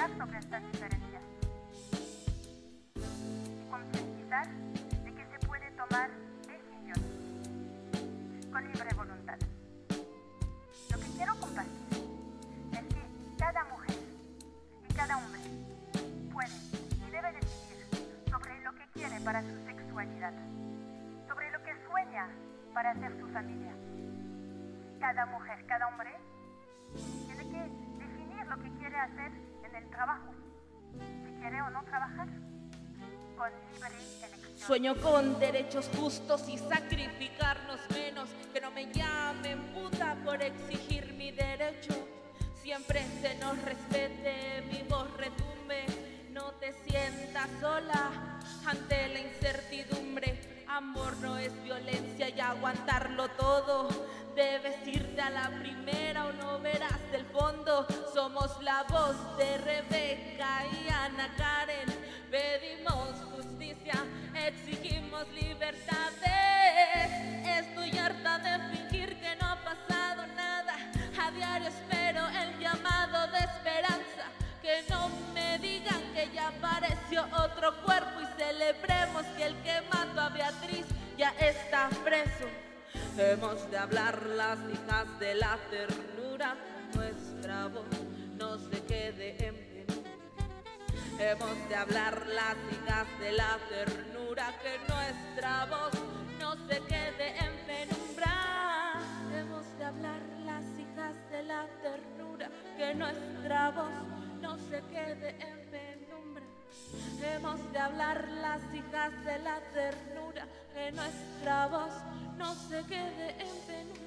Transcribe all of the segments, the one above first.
Concientizar sobre estas diferencias. Y concientizar de que se puede tomar decisiones con libre voluntad. Lo que quiero compartir es que cada mujer y cada hombre puede y debe decidir sobre lo que quiere para su sexualidad, sobre lo que sueña para hacer su familia. Cada mujer, Sueño con derechos justos y sacrificarnos menos. Que no me llamen puta por exigir mi derecho. Siempre se nos respete, mi voz retumbe. No te sientas sola ante la incertidumbre. Amor no es violencia y aguantarlo todo. Debes irte a la primera o no verás del fondo. Somos la voz de Rebeca y Ana Karen. Pedimos exigimos libertades. Estoy harta de fingir que no ha pasado nada. A diario espero el llamado de esperanza. Que no me digan que ya apareció otro cuerpo y celebremos que el que mató a Beatriz ya está preso. Hemos de hablar las hijas de la ternura, nuestra voz no se quede en. Hemos de hablar las hijas de la ternura, que nuestra voz no se quede en penumbra. Hemos de hablar las hijas de la ternura, que nuestra voz no se quede en penumbra. Hemos de hablar las hijas de la ternura, que nuestra voz no se quede en penumbra.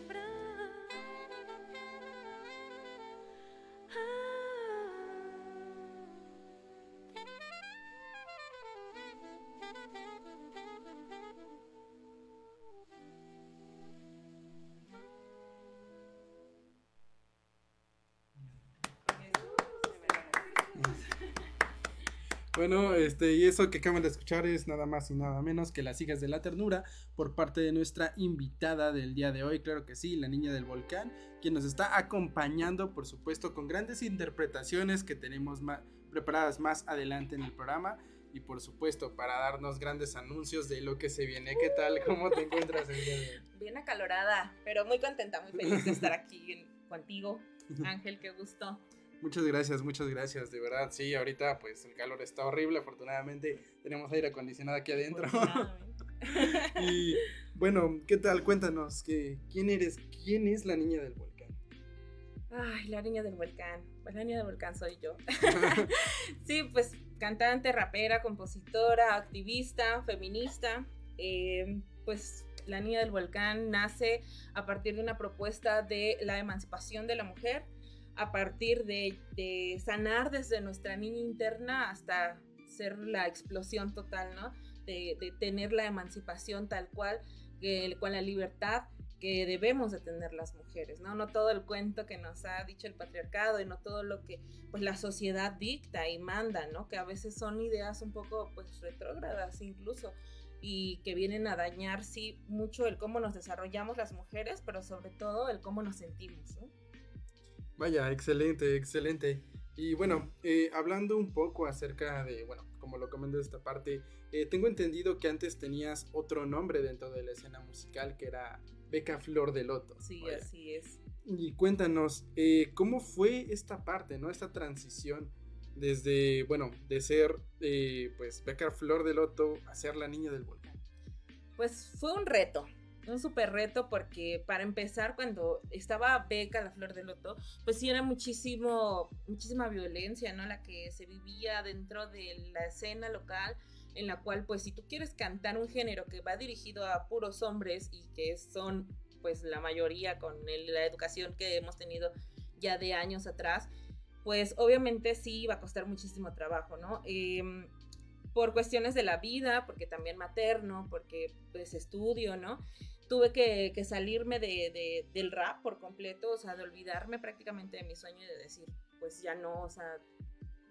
Bueno, este, y eso que acaban de escuchar es nada más y nada menos que Las hijas de la ternura por parte de nuestra invitada del día de hoy, claro que sí, la niña del volcán, quien nos está acompañando, por supuesto, con grandes interpretaciones que tenemos preparadas más adelante en el programa y por supuesto para darnos grandes anuncios de lo que se viene. ¿Qué tal? ¿Cómo te encuentras el día de hoy? Bien acalorada, pero muy contenta, muy feliz de estar aquí contigo. Ángel, qué gusto. Muchas gracias, muchas gracias, de verdad. Sí, ahorita pues el calor está horrible, afortunadamente tenemos aire acondicionado aquí adentro. Y bueno, ¿qué tal? Cuéntanos, que, ¿quién eres? ¿Quién es la niña del volcán? Ay, la niña del volcán. Pues la niña del volcán soy yo. sí, pues cantante, rapera, compositora, activista, feminista. Eh, pues la niña del volcán nace a partir de una propuesta de la emancipación de la mujer, a partir de, sanar desde nuestra niña interna hasta ser la explosión total, ¿no? De, tener la emancipación tal cual, con la libertad que debemos de tener las mujeres, ¿no? No todo el cuento que nos ha dicho el patriarcado y no todo lo que pues la sociedad dicta y manda, ¿no? Que a veces son ideas un poco pues retrógradas incluso y que vienen a dañar sí mucho el cómo nos desarrollamos las mujeres, pero sobre todo el cómo nos sentimos. Vaya, excelente, excelente. Y bueno, eh, hablando un poco acerca de, bueno, como lo comento de esta parte, eh, tengo entendido que antes tenías otro nombre dentro de la escena musical que era Beca Flor de Loto. Sí, Vaya. así es. Y cuéntanos, eh, ¿cómo fue esta parte, ¿no? Esta transición desde, bueno, de ser, eh, pues, Beca Flor de Loto a ser la niña del volcán. Pues fue un reto, un súper reto porque para empezar cuando estaba Beca, la flor de loto, pues sí era muchísimo, muchísima violencia, ¿no? La que se vivía dentro de la escena local en la cual pues si tú quieres cantar un género que va dirigido a puros hombres y que son pues la mayoría con la educación que hemos tenido ya de años atrás, pues obviamente sí iba a costar muchísimo trabajo, ¿no? Em, por cuestiones de la vida, porque también materno, porque pues estudio, ¿no? Tuve que, que salirme de, de- del rap por completo, o sea, de olvidarme prácticamente de mi sueño y de decir, pues ya no, o sea,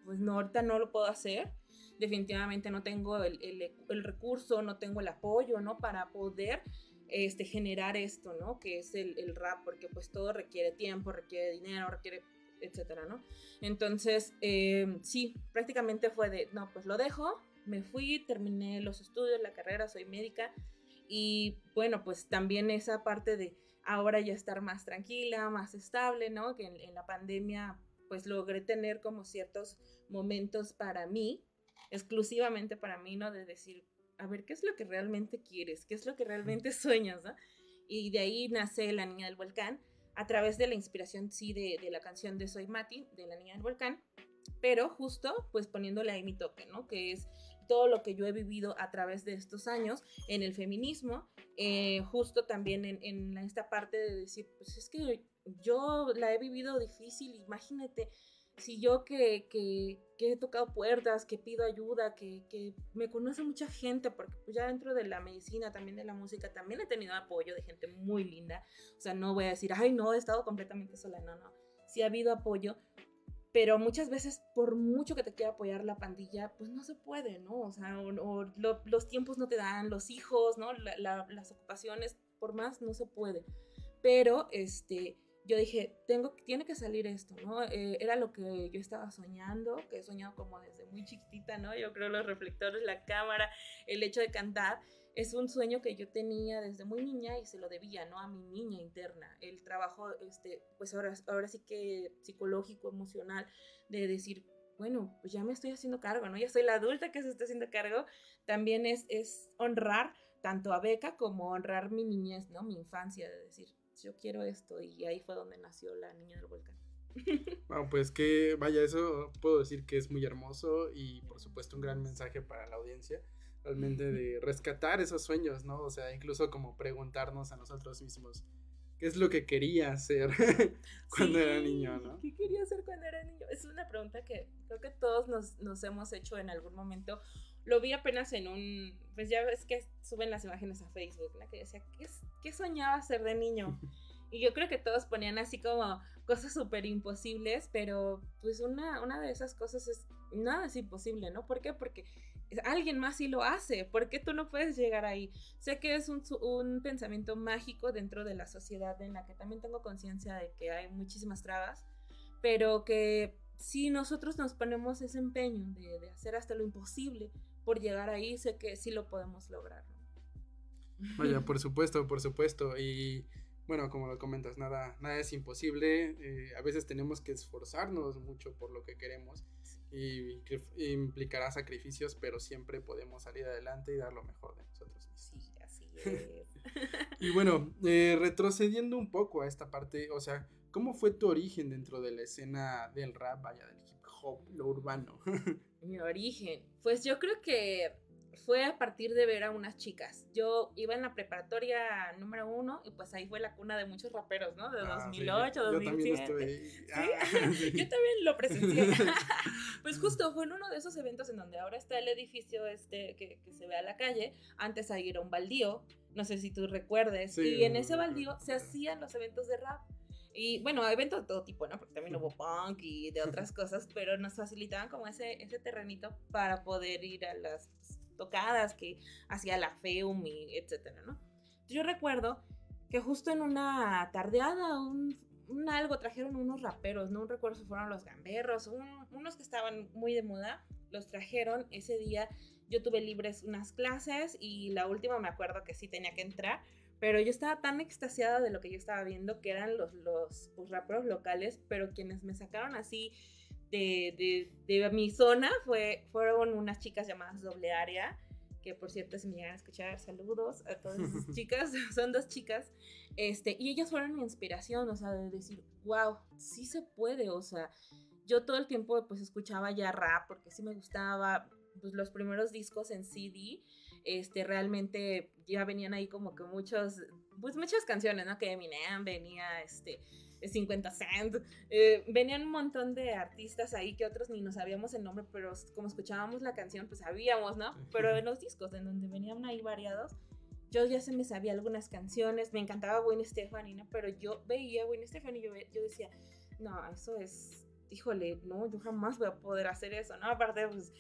pues no, ahorita no lo puedo hacer. Definitivamente no tengo el, el- el recurso, no tengo el apoyo, ¿no? Para poder este, generar esto, ¿no? Que es el, el rap, porque pues todo requiere tiempo, requiere dinero, requiere, etcétera, ¿no? Entonces, eh, sí, prácticamente fue de, no, pues lo dejo, me fui, terminé los estudios, la carrera, soy médica y bueno, pues también esa parte de ahora ya estar más tranquila, más estable, ¿no? Que en, en la pandemia pues logré tener como ciertos momentos para mí, exclusivamente para mí, ¿no? De decir, a ver, ¿qué es lo que realmente quieres? ¿Qué es lo que realmente sueñas, ¿no? Y de ahí nace La Niña del Volcán, a través de la inspiración, sí, de, de la canción de Soy Mati, de La Niña del Volcán, pero justo pues poniéndole ahí mi toque, ¿no? Que es todo lo que yo he vivido a través de estos años en el feminismo, eh, justo también en, en esta parte de decir, pues es que yo la he vivido difícil, imagínate, si yo que, que, que he tocado puertas, que pido ayuda, que, que me conoce mucha gente, porque pues ya dentro de la medicina, también de la música, también he tenido apoyo de gente muy linda, o sea, no voy a decir, ay, no, he estado completamente sola, no, no, sí ha habido apoyo, pero muchas veces por mucho que te quiera apoyar la pandilla, pues no se puede, ¿no? O sea, o, o lo- los tiempos no te dan, los hijos, ¿no? La- la- las ocupaciones, por más no se puede. Pero, este, yo dije, tengo, tiene que salir esto, ¿no? Eh, era lo que yo estaba soñando, que he soñado como desde muy chiquitita, ¿no? Yo creo los reflectores, la cámara, el hecho de cantar, es un sueño que yo tenía desde muy niña y se lo debía, ¿no? A mi niña interna. El trabajo, este, pues ahora, ahora sí que psicológico, emocional, de decir, bueno, pues ya me estoy haciendo cargo, ¿no? Ya soy la adulta que se está haciendo cargo. También es, es honrar tanto a Beca como honrar mi niñez, ¿no? Mi infancia, de decir, yo quiero esto. Y ahí fue donde nació la niña del volcán. Bueno, pues que vaya, eso puedo decir que es muy hermoso y por supuesto un gran mensaje para la audiencia, realmente de rescatar esos sueños, ¿no? O sea, incluso como preguntarnos a nosotros mismos, ¿qué es lo que quería hacer cuando era Sí, niño, ¿no? ¿Qué quería hacer cuando era niño? Es una pregunta que creo que todos nos, nos hemos hecho en algún momento. Lo vi apenas en un, pues ya ves que suben las imágenes a Facebook, la que decía, ¿qué, qué soñaba ser de niño? Y yo creo que todos ponían así como cosas súper imposibles, pero pues una, una de esas cosas es, nada es imposible, ¿no? ¿Por qué? Porque alguien más sí lo hace, ¿por qué tú no puedes llegar ahí? Sé que es un, un pensamiento mágico dentro de la sociedad en la que también tengo conciencia de que hay muchísimas trabas, pero que si nosotros nos ponemos ese empeño de, de hacer hasta lo imposible por llegar ahí, sé que sí lo podemos lograr. Vaya, por supuesto, por supuesto. Y bueno, como lo comentas, nada, nada es imposible. eh, a veces tenemos que esforzarnos mucho por lo que queremos y implicará sacrificios, pero siempre podemos salir adelante y dar lo mejor de nosotros mismos. Sí, así es. Y bueno, eh, retrocediendo un poco a esta parte, o sea, ¿cómo fue tu origen dentro de la escena del rap, vaya, del hip hop, lo urbano? Mi origen. Pues yo creo que fue a partir de ver a unas chicas. Yo iba en la preparatoria número uno y pues ahí fue la cuna de muchos raperos, ¿no? De Ah, sí, 2008, yo, yo también 2007. estuve ahí. Ah, sí. Yo también lo presencié. pues justo fue en uno de esos eventos en donde ahora está el edificio este que, que se ve a la calle. Antes ahí era un baldío, no sé si tú recuerdes. Sí, y en ese baldío se hacían los eventos de rap. Y bueno, eventos de todo tipo, ¿no? Porque también hubo punk y de otras cosas, pero nos facilitaban como ese, ese terrenito para poder ir a las tocadas que hacía la FEUM y etcétera, ¿no? Yo recuerdo que justo en una tardeada, un, un algo, trajeron unos raperos, no recuerdo si fueron los gamberros, un- unos que estaban muy de moda, los trajeron ese día. Yo tuve libres unas clases y la última me acuerdo que sí tenía que entrar, pero yo estaba tan extasiada de lo que yo estaba viendo que eran los, los pues, raperos locales, pero quienes me sacaron así de, de, de mi zona fue, fueron unas chicas llamadas Doble Área, que por cierto, si me llegan a escuchar, saludos a todas esas chicas, son dos chicas, este, y ellas fueron mi inspiración, o sea, de decir, wow, sí se puede, o sea, yo todo el tiempo pues escuchaba ya rap porque sí me gustaba, pues los primeros discos en CD, este, realmente ya venían ahí como que muchos, pues muchas canciones, ¿no? Que Eminem venía, este, 50 Cent, eh, venían un montón de artistas ahí que otros ni nos sabíamos el nombre, pero como escuchábamos la canción, pues sabíamos, ¿no? Pero en los discos, en donde venían ahí variados, yo ya se me sabía algunas canciones, me encantaba Gwen Stefani, ¿no? Pero yo veía a Gwen Stefani y yo, yo decía, no, eso es, híjole, no, yo jamás voy a poder hacer eso, ¿no? Aparte, pues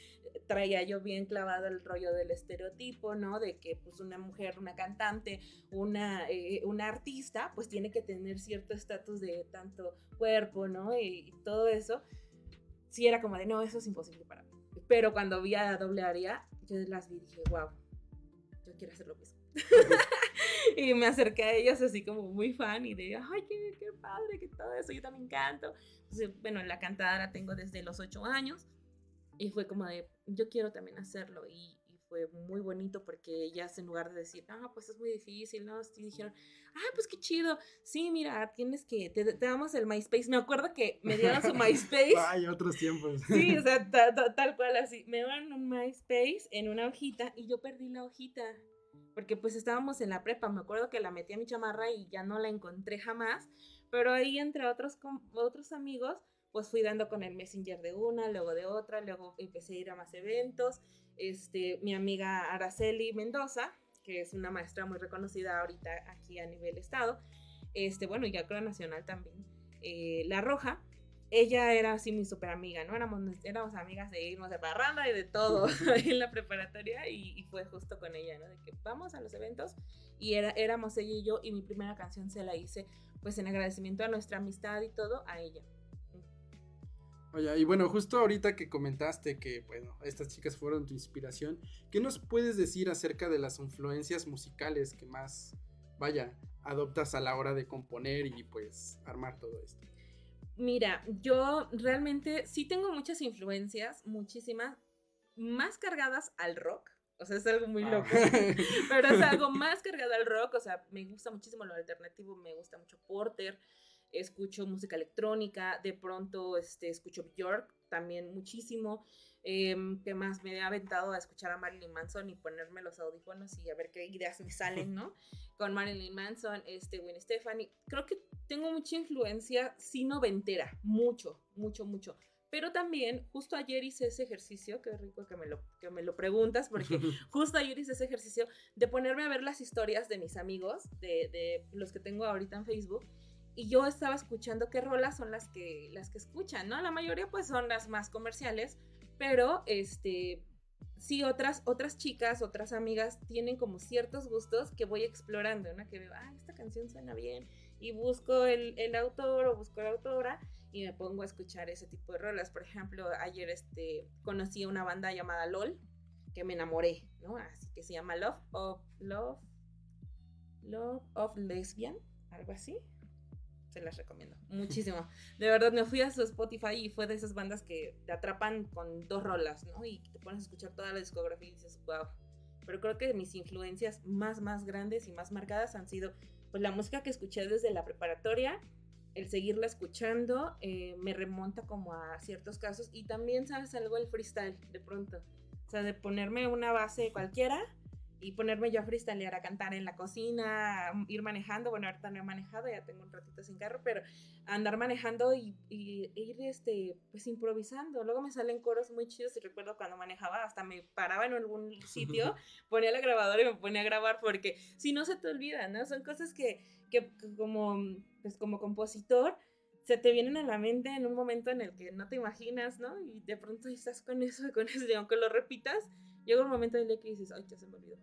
traía yo bien clavado el rollo del estereotipo, ¿no? De que pues una mujer, una cantante, una, eh, una artista, pues tiene que tener cierto estatus de tanto cuerpo, ¿no? Y, y todo eso. Sí era como de, no, eso es imposible para mí. Pero cuando vi a Doble Aria, yo las vi y dije, wow, yo quiero hacer lo mismo. y me acerqué a ellos así como muy fan y de, ay, qué, qué padre, que todo eso, yo también canto. Entonces, bueno, en la cantada la tengo desde los ocho años y fue como de, yo quiero también hacerlo y, y fue muy bonito porque ellas en lugar de decir, ah, pues es muy difícil, ¿no? Sí dijeron, ah, pues qué chido, sí, mira, tienes que, te, te damos el MySpace. Me acuerdo que me dieron su MySpace. Ay, otros tiempos. Sí, o sea, ta- ta- tal cual así. Me dieron un MySpace en una hojita y yo perdí la hojita. Porque pues estábamos en la prepa. Me acuerdo que la metí a mi chamarra y ya no la encontré jamás. Pero ahí entre otros, otros amigos, pues fui dando con el Messenger de una, luego de otra, luego empecé a ir a más eventos. Este, mi amiga Araceli Mendoza, que es una maestra muy reconocida ahorita aquí a nivel estado, este, bueno, ya creo nacional también, eh, La Roja, ella era así mi super amiga, ¿no? Éramos, éramos amigas de irnos de parranda y de todo en la preparatoria y, y fue justo con ella, ¿no? De que vamos a los eventos y era, éramos ella y yo y mi primera canción se la hice pues en agradecimiento a nuestra amistad y todo a ella. Oye, y bueno, justo ahorita que comentaste que, bueno, estas chicas fueron tu inspiración, ¿qué nos puedes decir acerca de las influencias musicales que más, vaya, adoptas a la hora de componer y pues armar todo esto? Mira, yo realmente sí tengo muchas influencias, muchísimas, más cargadas al rock. O sea, es algo muy loco. Ah. Pero es algo más cargado al rock. O sea, me gusta muchísimo lo alternativo, me gusta mucho Porter, escucho música electrónica, de pronto este, escucho Björk también muchísimo. Em, que más me he aventado a escuchar a Marilyn Manson y ponerme los audífonos y a ver qué ideas me salen, ¿no? Con Marilyn Manson, este, Gwen Stefani. Creo que tengo mucha influencia, sí, noventera, mucho, mucho, mucho. Pero también, justo ayer hice ese ejercicio, qué rico que me lo, que me lo preguntas, porque justo ayer hice ese ejercicio de ponerme a ver las historias de mis amigos, de, de los que tengo ahorita en Facebook, y yo estaba escuchando qué rolas son las que, las que escuchan, ¿no? La mayoría pues son las más comerciales, pero este, sí, otras, otras chicas, otras amigas tienen como ciertos gustos que voy explorando, ¿no? Que veo, ah, esta canción suena bien, y busco el, el autor o busco la autora y me pongo a escuchar ese tipo de rolas. Por ejemplo, ayer este, conocí una banda llamada LOL, que me enamoré, ¿no? Así que se llama Love of Love, Love of Lesbian, algo así. Se las recomiendo muchísimo. De verdad, me fui a su Spotify y fue de esas bandas que te atrapan con dos rolas, ¿no? Y te pones a escuchar toda la discografía y dices, wow. Pero creo que mis influencias más, más grandes y más marcadas han sido, pues, la música que escuché desde la preparatoria el seguirla escuchando eh, me remonta como a ciertos casos y también, ¿sabes algo? El freestyle, de pronto. O sea, de ponerme una base cualquiera y ponerme yo a freestylear, a cantar en la cocina, a ir manejando. Bueno, ahorita no he manejado, ya tengo un ratito sin carro, pero andar manejando y, y ir este, pues improvisando. Luego me salen coros muy chidos y recuerdo cuando manejaba, hasta me paraba en algún sitio, ponía la grabadora y me ponía a grabar porque si no se te olvida, ¿no? Son cosas que, que, como, pues como compositor se te vienen a la mente en un momento en el que no te imaginas, ¿no? Y de pronto estás con eso, con eso, aunque lo repitas, llega un momento del día que dices, ay, ya se me olvidó.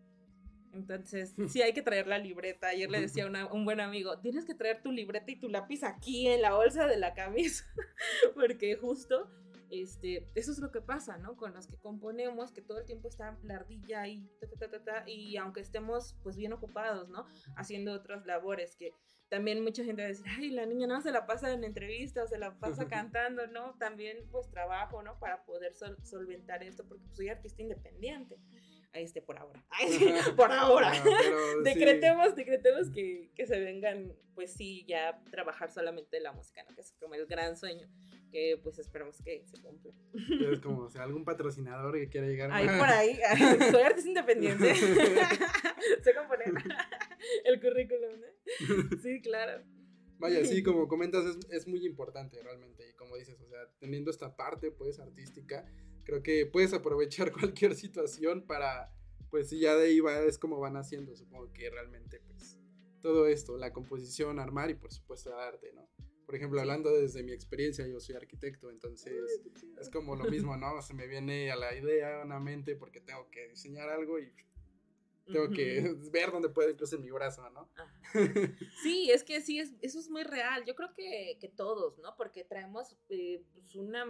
Entonces, sí hay que traer la libreta. Ayer le decía a una- un buen amigo, tienes que traer tu libreta y tu lápiz aquí en la bolsa de la camisa, porque justo, este, eso es lo que pasa, ¿no? Con los que componemos, que todo el tiempo está la ardilla ahí, ta, ta, ta, y aunque estemos, pues, bien ocupados, ¿no? Haciendo otras labores que también mucha gente va a decir, ay, la niña no se la pasa en entrevistas, se la pasa cantando, ¿no? También, pues, trabajo, ¿no? Para poder sol- solventar esto, porque pues, soy artista independiente. Este, por ahora. Ay, sí, por ahora. Ah, pero sí. decretemos, decretemos que, que se vengan, pues sí, ya trabajar solamente la música, ¿no? Que es como el gran sueño, que pues esperamos que se cumpla. Es como, o sea, algún patrocinador que quiera llegar. Ahí por ahí, soy artista independiente. sé componer el currículum, ¿no? Sí, claro. Vaya, sí, como comentas, es, es muy importante realmente. Y como dices, o sea, teniendo esta parte, pues, artística, creo que puedes aprovechar cualquier situación para, pues, si ya de ahí va, es como van haciendo, supongo que realmente, pues, todo esto, la composición, armar y, por supuesto, el arte, ¿no? Por ejemplo, hablando desde mi experiencia, yo soy arquitecto, entonces es como lo mismo, ¿no? Se me viene a la idea, a una mente, porque tengo que diseñar algo y tengo que ver dónde puede incluso en mi brazo, ¿no? Sí, es que sí, es, eso es muy real. Yo creo que, que todos, ¿no? Porque traemos eh, pues una,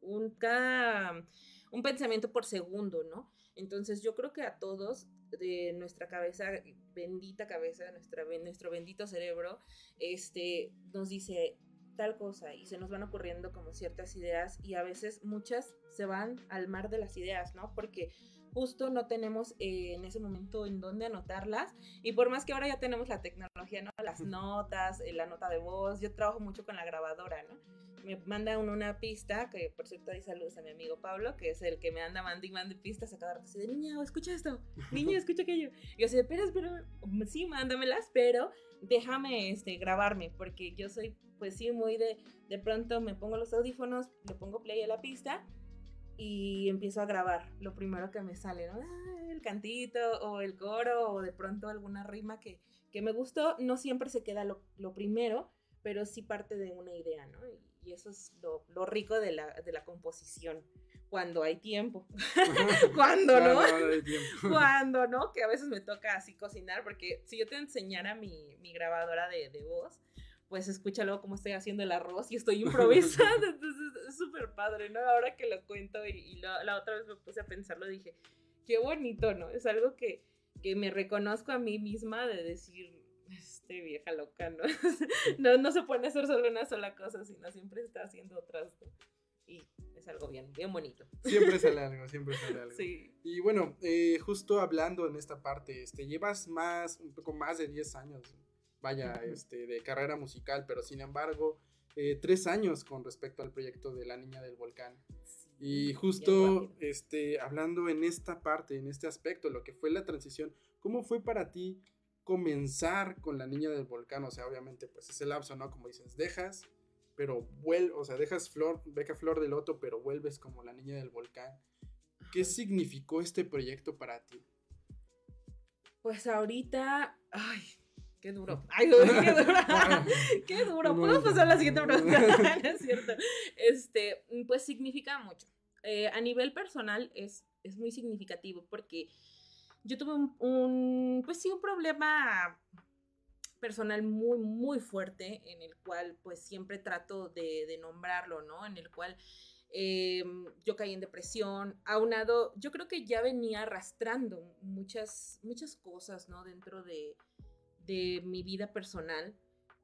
un, cada, un pensamiento por segundo, ¿no? Entonces yo creo que a todos de nuestra cabeza, bendita cabeza, nuestra, nuestro bendito cerebro, este, nos dice tal cosa y se nos van ocurriendo como ciertas ideas y a veces muchas se van al mar de las ideas, ¿no? Porque justo no tenemos eh, en ese momento en dónde anotarlas y por más que ahora ya tenemos la tecnología, ¿no? Las notas, eh, la nota de voz, yo trabajo mucho con la grabadora, ¿no? Me manda uno una pista, que por cierto ahí saludos a mi amigo Pablo, que es el que me anda mandando y mandando pistas a cada rato, así de, niña, escucha esto, niña, escucha aquello. Y yo así de, espera, espera, sí, mándamelas, pero déjame este, grabarme, porque yo soy, pues sí, muy de, de pronto me pongo los audífonos, le pongo play a la pista y empiezo a grabar lo primero que me sale, ¿no? Ah, el cantito o el coro o de pronto alguna rima que, que me gustó. No siempre se queda lo, lo primero, pero sí parte de una idea, ¿no? Y, y eso es lo, lo rico de la, de la composición, cuando hay tiempo. cuando no, Claro, tiempo. cuando no, que a veces me toca así cocinar, porque si yo te enseñara mi, mi grabadora de, de voz, pues escucha luego cómo estoy haciendo el arroz y estoy improvisando, entonces es súper padre, ¿no? Ahora que lo cuento y, y la, la otra vez me puse a pensarlo, dije, qué bonito, ¿no? Es algo que, que me reconozco a mí misma de decir, este vieja loca, ¿no? no, no se puede hacer solo una sola cosa, sino siempre está haciendo otras, ¿no? Y es algo bien, bien bonito. Siempre sale algo, siempre sale algo. Sí. Y bueno, eh, justo hablando en esta parte, este, llevas más, un poco más de 10 años, vaya, este, de carrera musical, pero sin embargo, eh, tres años con respecto al proyecto de La Niña del Volcán. Y justo, este, hablando en esta parte, en este aspecto, lo que fue la transición, ¿cómo fue para ti comenzar con La Niña del Volcán? O sea, obviamente, pues ese lapso, ¿no? Como dices, dejas, pero vuelves, o sea, dejas flor, beca flor de loto, pero vuelves como La Niña del Volcán. ¿Qué significó este proyecto para ti? Pues ahorita, ay, qué duro. Ay, qué duro. qué duro. Podemos pasar a la siguiente pregunta. No es cierto. Este, pues significa mucho. Eh, a nivel personal es, es muy significativo porque yo tuve un, un, pues sí, un problema personal muy, muy fuerte en el cual pues siempre trato de, de nombrarlo, ¿no? En el cual eh, yo caí en depresión, aunado, yo creo que ya venía arrastrando muchas, muchas cosas, ¿no? Dentro de, de mi vida personal,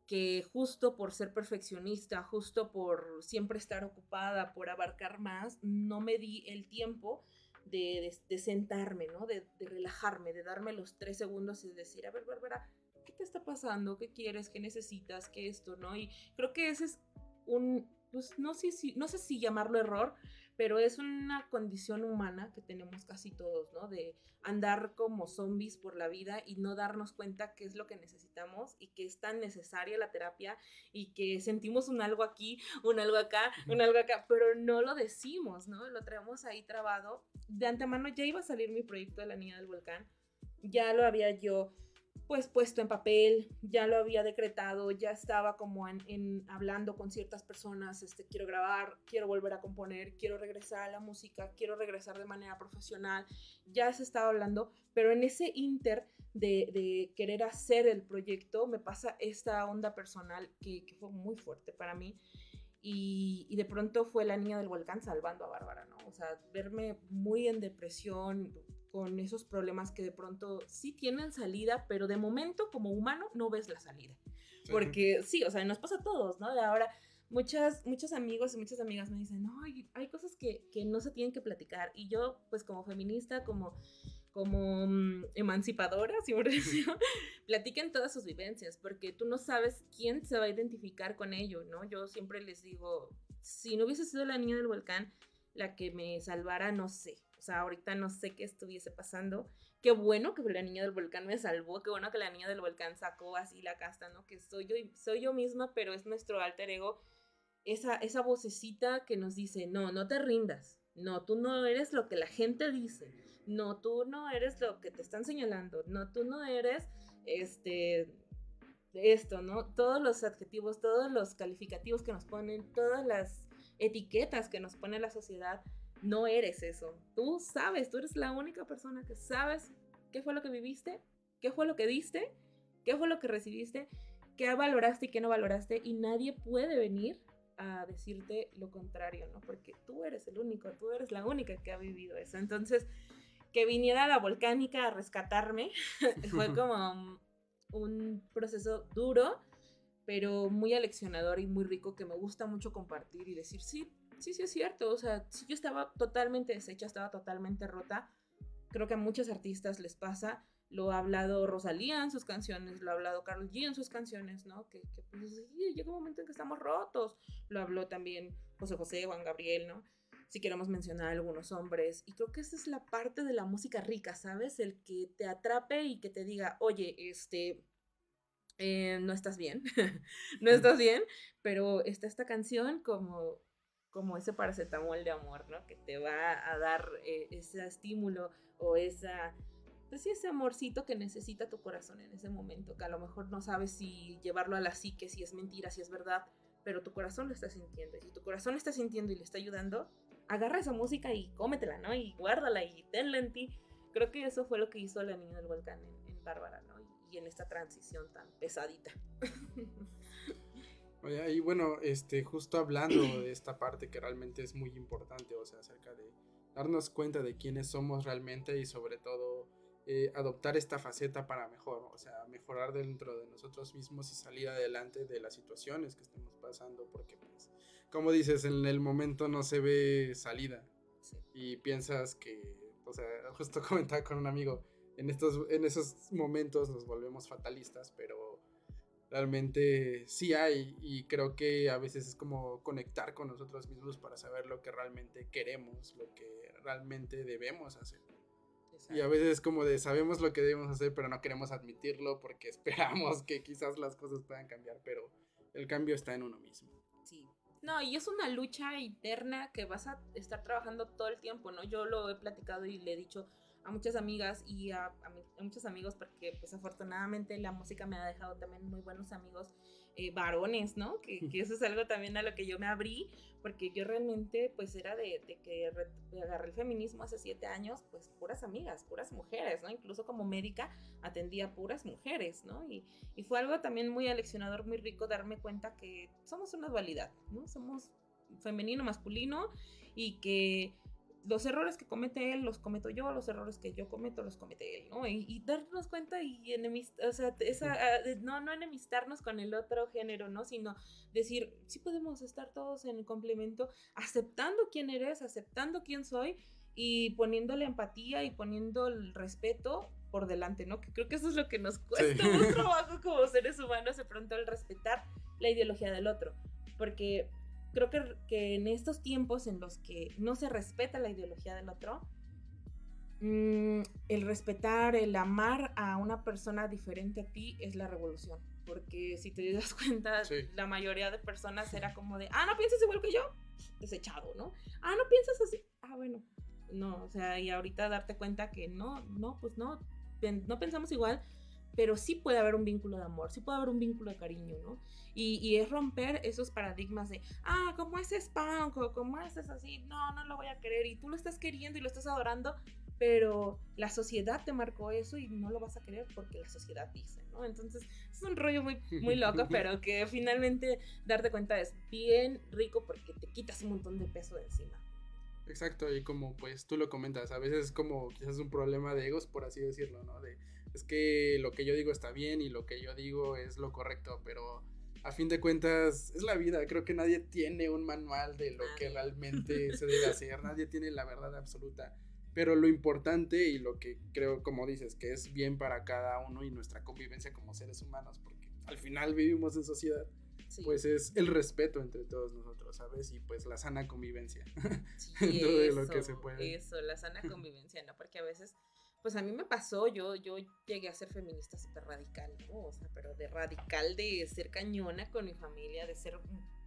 que justo por ser perfeccionista, justo por siempre estar ocupada, por abarcar más, no me di el tiempo de, de- de sentarme, ¿no? De, relajarme, de darme los tres segundos y decir, a ver, Bárbara, ¿qué te está pasando? ¿Qué quieres? ¿Qué necesitas? ¿Qué esto? ¿No? Y creo que ese es un, pues no sé si, no sé si llamarlo error, pero es una condición humana que tenemos casi todos, ¿no? De andar como zombies por la vida y no darnos cuenta qué es lo que necesitamos y que es tan necesaria la terapia y que sentimos un algo aquí, un algo acá, un algo acá, pero no lo decimos, ¿no? Lo traemos ahí trabado. De antemano ya iba a salir mi proyecto de la niña del volcán, ya lo había yo pues puesto en papel, ya lo había decretado, ya estaba como en, hablando con ciertas personas, este, quiero grabar, quiero volver a componer, quiero regresar a la música, quiero regresar de manera profesional, ya se estaba hablando, pero en ese inter de, querer hacer el proyecto me pasa esta onda personal que, que fue muy fuerte para mí. Y, y, de pronto fue la niña del volcán salvando a Bárbara, ¿no? O sea, verme muy en depresión, con esos problemas que de pronto sí tienen salida, pero de momento como humano no ves la salida. Sí. Porque sí, o sea, nos pasa a todos, ¿no? De ahora muchas, muchos amigos y muchas amigas me dicen, no, hay, hay cosas que, que, no se tienen que platicar. Y yo, pues como feminista, como, como um, emancipadora, si por decirlo, platiquen todas sus vivencias, porque tú no sabes quién se va a identificar con ello, ¿no? Yo siempre les digo, si no hubiese sido la niña del volcán la que me salvara, no sé, sea, ahorita no sé qué estuviese pasando. Qué bueno que la niña del volcán me salvó, qué bueno que la niña del volcán sacó así la casta, ¿no? Que soy yo, soy yo misma, pero es nuestro alter ego. Esa, esa vocecita que nos dice, no, no te rindas. No, tú no eres lo que la gente dice. No, tú no eres lo que te están señalando. No, tú no eres este esto, ¿no? Todos los adjetivos, todos los calificativos que nos ponen, todas las etiquetas que nos pone la sociedad no eres eso. Tú sabes, tú eres la única persona que sabes qué fue lo que viviste, qué fue lo que diste, qué fue lo que recibiste, qué valoraste y qué no valoraste, y nadie puede venir a decirte lo contrario, ¿no? Porque tú eres el único, tú eres la única que ha vivido eso. Entonces, que viniera la volcánica a rescatarme fue como un proceso duro, pero muy aleccionador y muy rico que me gusta mucho compartir y decir, sí, sí, sí es cierto. O sea, si yo estaba totalmente deshecha, estaba totalmente rota, creo que a muchos artistas les pasa. Lo ha hablado Rosalía en sus canciones, lo ha hablado Carol G en sus canciones, ¿no? Que, que pues, sí, llega un momento en que estamos rotos. Lo habló también José José, Juan Gabriel, ¿no? Si queremos mencionar a algunos hombres. Y creo que esa es la parte de la música rica, ¿sabes? El que te atrape y que te diga, oye, este, eh, no estás bien, no estás bien, pero está esta canción como como ese paracetamol de amor, ¿no? Que te va a dar eh, ese estímulo o esa, pues sí, ese amorcito que necesita tu corazón en ese momento, que a lo mejor no sabes si llevarlo a la psique, si es mentira, si es verdad, pero tu corazón lo está sintiendo. Y si tu corazón lo está sintiendo y le está ayudando, agarra esa música y cómetela, ¿no? Y guárdala y tenla en ti. Creo que eso fue lo que hizo la niña del volcán en, Bárbara, ¿no? Y en esta transición tan pesadita. Y bueno, este, justo hablando de esta parte que realmente es muy importante, o sea, acerca de darnos cuenta de quiénes somos realmente y sobre todo eh, adoptar esta faceta para mejor, o sea, mejorar dentro de nosotros mismos y salir adelante de las situaciones que estemos pasando, porque pues, como dices, en el momento no se ve salida sí. y piensas que, o sea, justo comentaba con un amigo, en, estos, en esos momentos nos volvemos fatalistas, pero realmente sí hay y creo que a veces es como conectar con nosotros mismos para saber lo que realmente queremos, lo que realmente debemos hacer. Exacto. Y a veces es como de sabemos lo que debemos hacer, pero no queremos admitirlo porque esperamos que quizás las cosas puedan cambiar, pero el cambio está en uno mismo. Sí. No, y es una lucha interna que vas a estar trabajando todo el tiempo, ¿no? Yo lo he platicado y le he dicho, a muchas amigas y a, a, a, muchos amigos porque pues afortunadamente la música me ha dejado también muy buenos amigos eh, varones, ¿no? Que, que, eso es algo también a lo que yo me abrí porque yo realmente pues era de, de que agarré el feminismo hace siete años pues puras amigas, puras mujeres, ¿no? Incluso como médica atendía puras mujeres, ¿no? Y, y fue algo también muy aleccionador, muy rico darme cuenta que somos una dualidad, ¿no? Somos femenino, masculino y que los errores que comete él los cometo yo, los errores que yo cometo los comete él, ¿no? Y, y darnos cuenta y enemistar, o sea, esa, no, no enemistarnos con el otro género, ¿no? Sino decir, sí podemos estar todos en el complemento, aceptando quién eres, aceptando quién soy y poniendo la empatía y poniendo el respeto por delante, ¿no? Que creo que eso es lo que nos cuesta Sí. un trabajo como seres humanos de pronto el respetar la ideología del otro. Porque creo que, que en estos tiempos en los que no se respeta la ideología del otro, mm, el respetar, el amar a una persona diferente a ti es la revolución. Porque si te das cuenta, Sí. la mayoría de personas era como de, ah, no piensas igual que yo, desechado, ¿no? Ah, no piensas así, ah, bueno. No, o sea, y ahorita darte cuenta que no, no, pues no, no pensamos igual, pero sí puede haber un vínculo de amor, sí puede haber un vínculo de cariño, ¿no? Y, y es romper esos paradigmas de, ah, como ese es punk, o como ese es así, no, no lo voy a querer, y tú lo estás queriendo y lo estás adorando, pero la sociedad te marcó eso y no lo vas a querer porque la sociedad dice, ¿no? Entonces es un rollo muy, muy loco, pero que finalmente darte cuenta es bien rico porque te quitas un montón de peso de encima. Exacto, y como pues tú lo comentas, a veces es como quizás un problema de egos, por así decirlo, ¿no? De, es que lo que yo digo está bien y lo que yo digo es lo correcto, pero a fin de cuentas es la vida, creo que nadie tiene un manual de lo que realmente se debe hacer, nadie tiene la verdad absoluta, pero lo importante y lo que creo, como dices, que es bien para cada uno y nuestra convivencia como seres humanos, porque al final vivimos en sociedad, Sí, pues es el respeto entre todos nosotros, ¿sabes? Y pues la sana convivencia. sí, dentro de lo que se puede. Eso, la sana convivencia, ¿no? Porque a veces, pues a mí me pasó, yo, yo llegué a ser feminista súper radical. O sea, pero de radical, de ser cañona con mi familia, de ser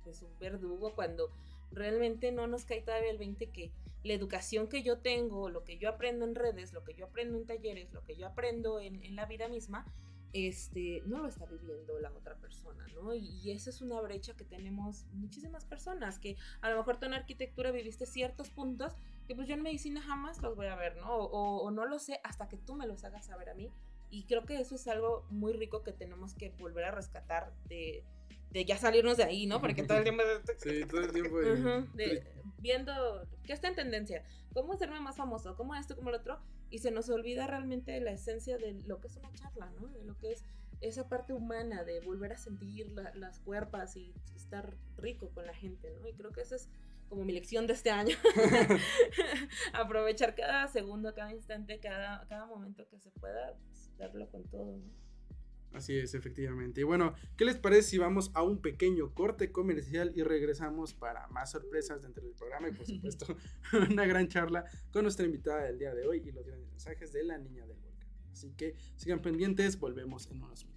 pues, un verdugo, cuando realmente no nos cae todavía el 20 que la educación que yo tengo, lo que yo aprendo en redes, lo que yo aprendo en talleres, lo que yo aprendo en, en la vida misma, este, no lo está viviendo la otra persona, ¿no? Y, y esa es una brecha que tenemos muchísimas personas, que a lo mejor tú en arquitectura viviste ciertos puntos que pues yo en medicina jamás los voy a ver, ¿no? O, o no lo sé hasta que tú me los hagas saber a mí. Y creo que eso es algo muy rico que tenemos que volver a rescatar de, de ya salirnos de ahí, ¿no? Porque todo el tiempo... Sí, todo el tiempo. de- Ujú, de- viendo qué está en tendencia, cómo hacerme más famoso, cómo esto, cómo lo otro, y se nos olvida realmente la esencia de lo que es una charla, ¿no? De lo que es esa parte humana de volver a sentir la- las cuerpas y estar rico con la gente, ¿no? Y creo que esa es como mi lección de este año. Aprovechar cada segundo, cada instante, cada, cada momento que se pueda, pues, darlo con todo, ¿no? Así es, efectivamente. Y bueno, ¿qué les parece si vamos a un pequeño corte comercial y regresamos para más sorpresas dentro del programa y por supuesto una gran charla con nuestra invitada del día de hoy y los grandes mensajes de la niña del volcán? Así que sigan pendientes, volvemos en unos minutos.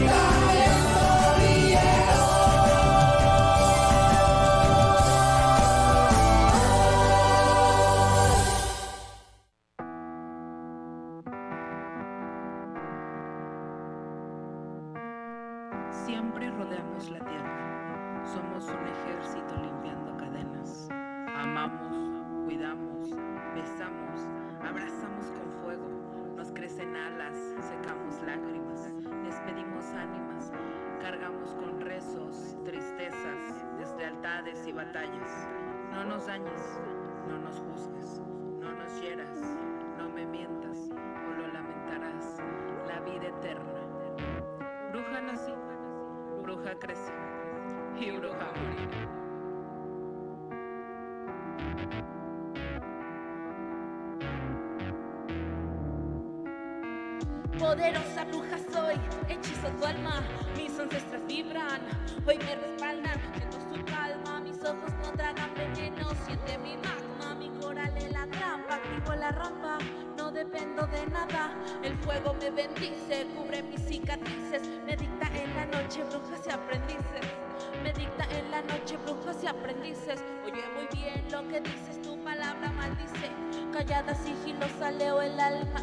Maldice, callada sigilosa leo el alma.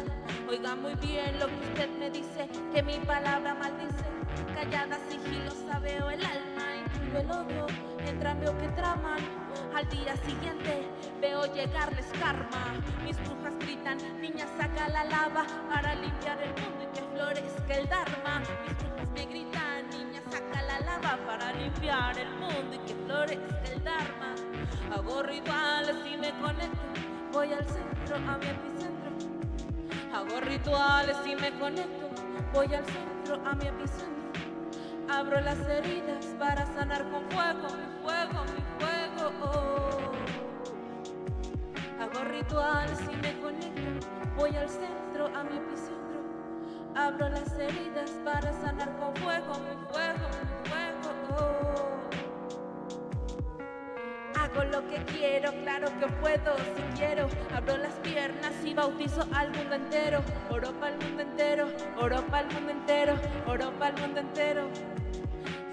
Oiga muy bien lo que usted me dice, que mi palabra maldice. Callada sigilosa veo el alma, intuyo el odio, entra veo que traman. Al día siguiente veo llegarles karma. Mis brujas gritan, niña saca la lava para limpiar el mundo y que florezca el dharma. Mis brujas me gritan, saca la lava para limpiar el mundo y que florezca el dharma. Hago rituales y me conecto, voy al centro, a mi epicentro. Hago rituales y me conecto. Voy al centro, a mi epicentro. Abro las heridas para sanar con fuego, mi fuego, mi fuego. oh. Hago rituales y me conecto. Voy al centro, a mi epicentro. Abro las heridas para sanar con fuego, mi fuego, mi fuego. oh. Hago lo que quiero, claro que puedo, si quiero. Abro las piernas y bautizo al mundo entero. Oro para el mundo entero, oro para el mundo entero, oro para el mundo entero.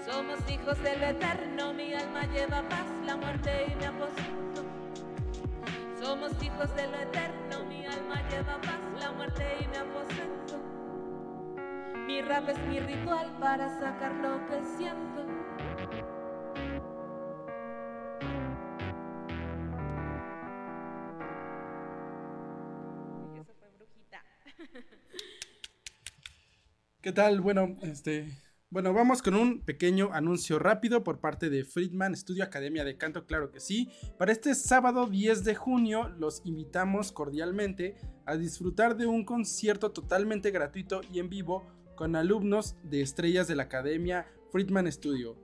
Somos hijos del eterno, mi alma lleva paz, la muerte y mi aposento. Somos hijos de lo eterno, mi alma lleva paz, la muerte y mi aposento. Mi rap es mi ritual para sacar lo que siento. Eso fue brujita. ¿Qué tal? Bueno, este, bueno, vamos con un pequeño anuncio rápido por parte de Friedman Studio Academia de Canto, claro que sí. Para este sábado 10 de junio los invitamos cordialmente a disfrutar de un concierto totalmente gratuito y en vivo con alumnos de estrellas de la Academia Friedman Studio.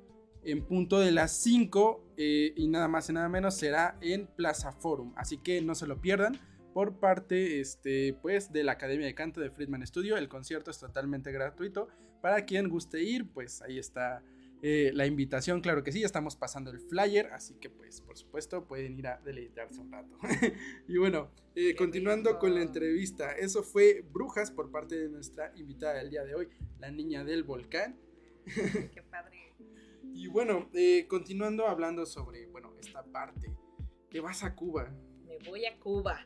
En punto de las 5 eh, y nada más y nada menos será en Plaza Forum, así que no se lo pierdan por parte este, pues, de la Academia de Canto de Friedman Studio. El concierto es totalmente gratuito. Para quien guste ir, pues ahí está eh, la invitación. Claro que sí, ya estamos pasando el flyer, así que pues por supuesto pueden ir a deleitarse un rato. y bueno, eh, continuando con la entrevista, eso fue Brujas por parte de nuestra invitada del día de hoy, la niña del volcán. Qué padre. Y bueno, eh, continuando hablando sobre, bueno, esta parte. Te vas a Cuba. Me voy a Cuba.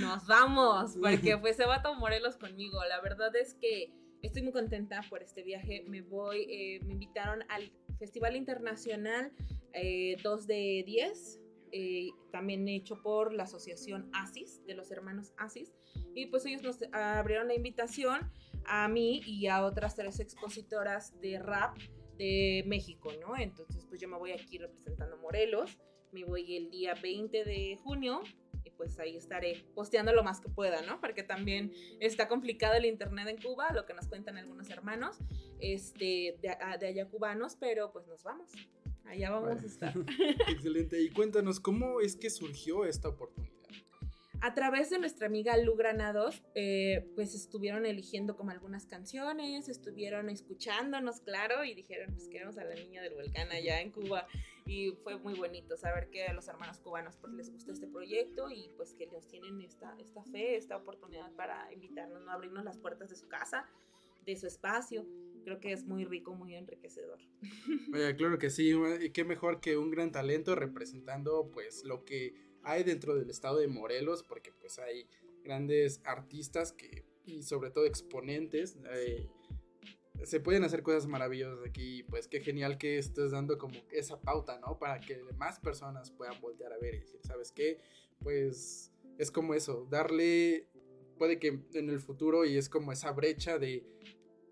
Nos vamos, porque pues se va a tomar Morelos conmigo. La verdad es que estoy muy contenta por este viaje. Me voy, eh, me invitaron al Festival Internacional eh, 2 de 10, eh, también hecho por la asociación ASIS, de los hermanos ASIS. Y pues ellos nos abrieron la invitación a mí y a otras tres expositoras de rap de México, ¿no? Entonces pues yo me voy aquí representando Morelos. Me voy el día 20 de junio y pues ahí estaré posteando lo más que pueda, ¿no? Porque también está complicado el internet en Cuba, lo que nos cuentan algunos hermanos este, de, a- de allá cubanos, pero pues nos vamos. Allá vamos a estar. Excelente. Y cuéntanos, ¿cómo es que surgió esta oportunidad? A través de nuestra amiga Lu Granados, eh, pues estuvieron eligiendo como algunas canciones, estuvieron escuchándonos, claro, y dijeron, pues queremos a la niña del volcán allá en Cuba. Y fue muy bonito saber que a los hermanos cubanos pues les gusta este proyecto y pues que nos tienen esta, esta fe, esta oportunidad para invitarnos, ¿no? abrirnos las puertas de su casa, de su espacio. Creo que es muy rico, muy enriquecedor. Claro que sí. Y qué mejor que un gran talento representando pues lo que hay dentro del estado de Morelos, porque pues hay grandes artistas que, y sobre todo exponentes, eh, se pueden hacer cosas maravillosas aquí. Pues qué genial que estés dando como esa pauta, ¿no? Para que más personas puedan voltear a ver y decir, ¿sabes qué? Pues es como eso, darle, puede que en el futuro y es como esa brecha de,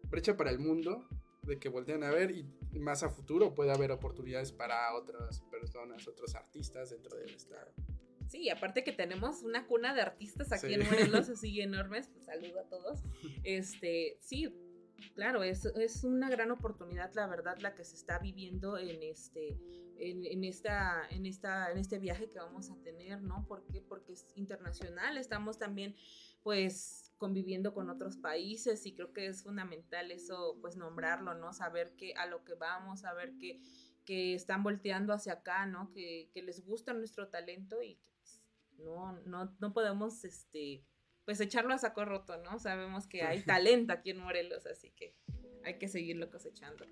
brecha para el mundo, de que voltean a ver y más a futuro puede haber oportunidades para otras personas, otros artistas dentro de esta... Sí, aparte que tenemos una cuna de artistas aquí Sí. en Morelos así enormes, pues saludo a todos. Este, sí, claro, es, es una gran oportunidad, la verdad, la que se está viviendo en este, en, en esta, en esta, en este viaje que vamos a tener, ¿no? ¿Por qué? Porque es internacional, estamos también, pues, conviviendo con otros países y creo que es fundamental eso, pues, nombrarlo, ¿no? Saber que a lo que vamos, saber que, que están volteando hacia acá, ¿no? Que, que les gusta nuestro talento y que no, no, no podemos, este, pues echarlo a saco roto, ¿no? Sabemos que hay talento aquí en Morelos, así que hay que seguirlo cosechando.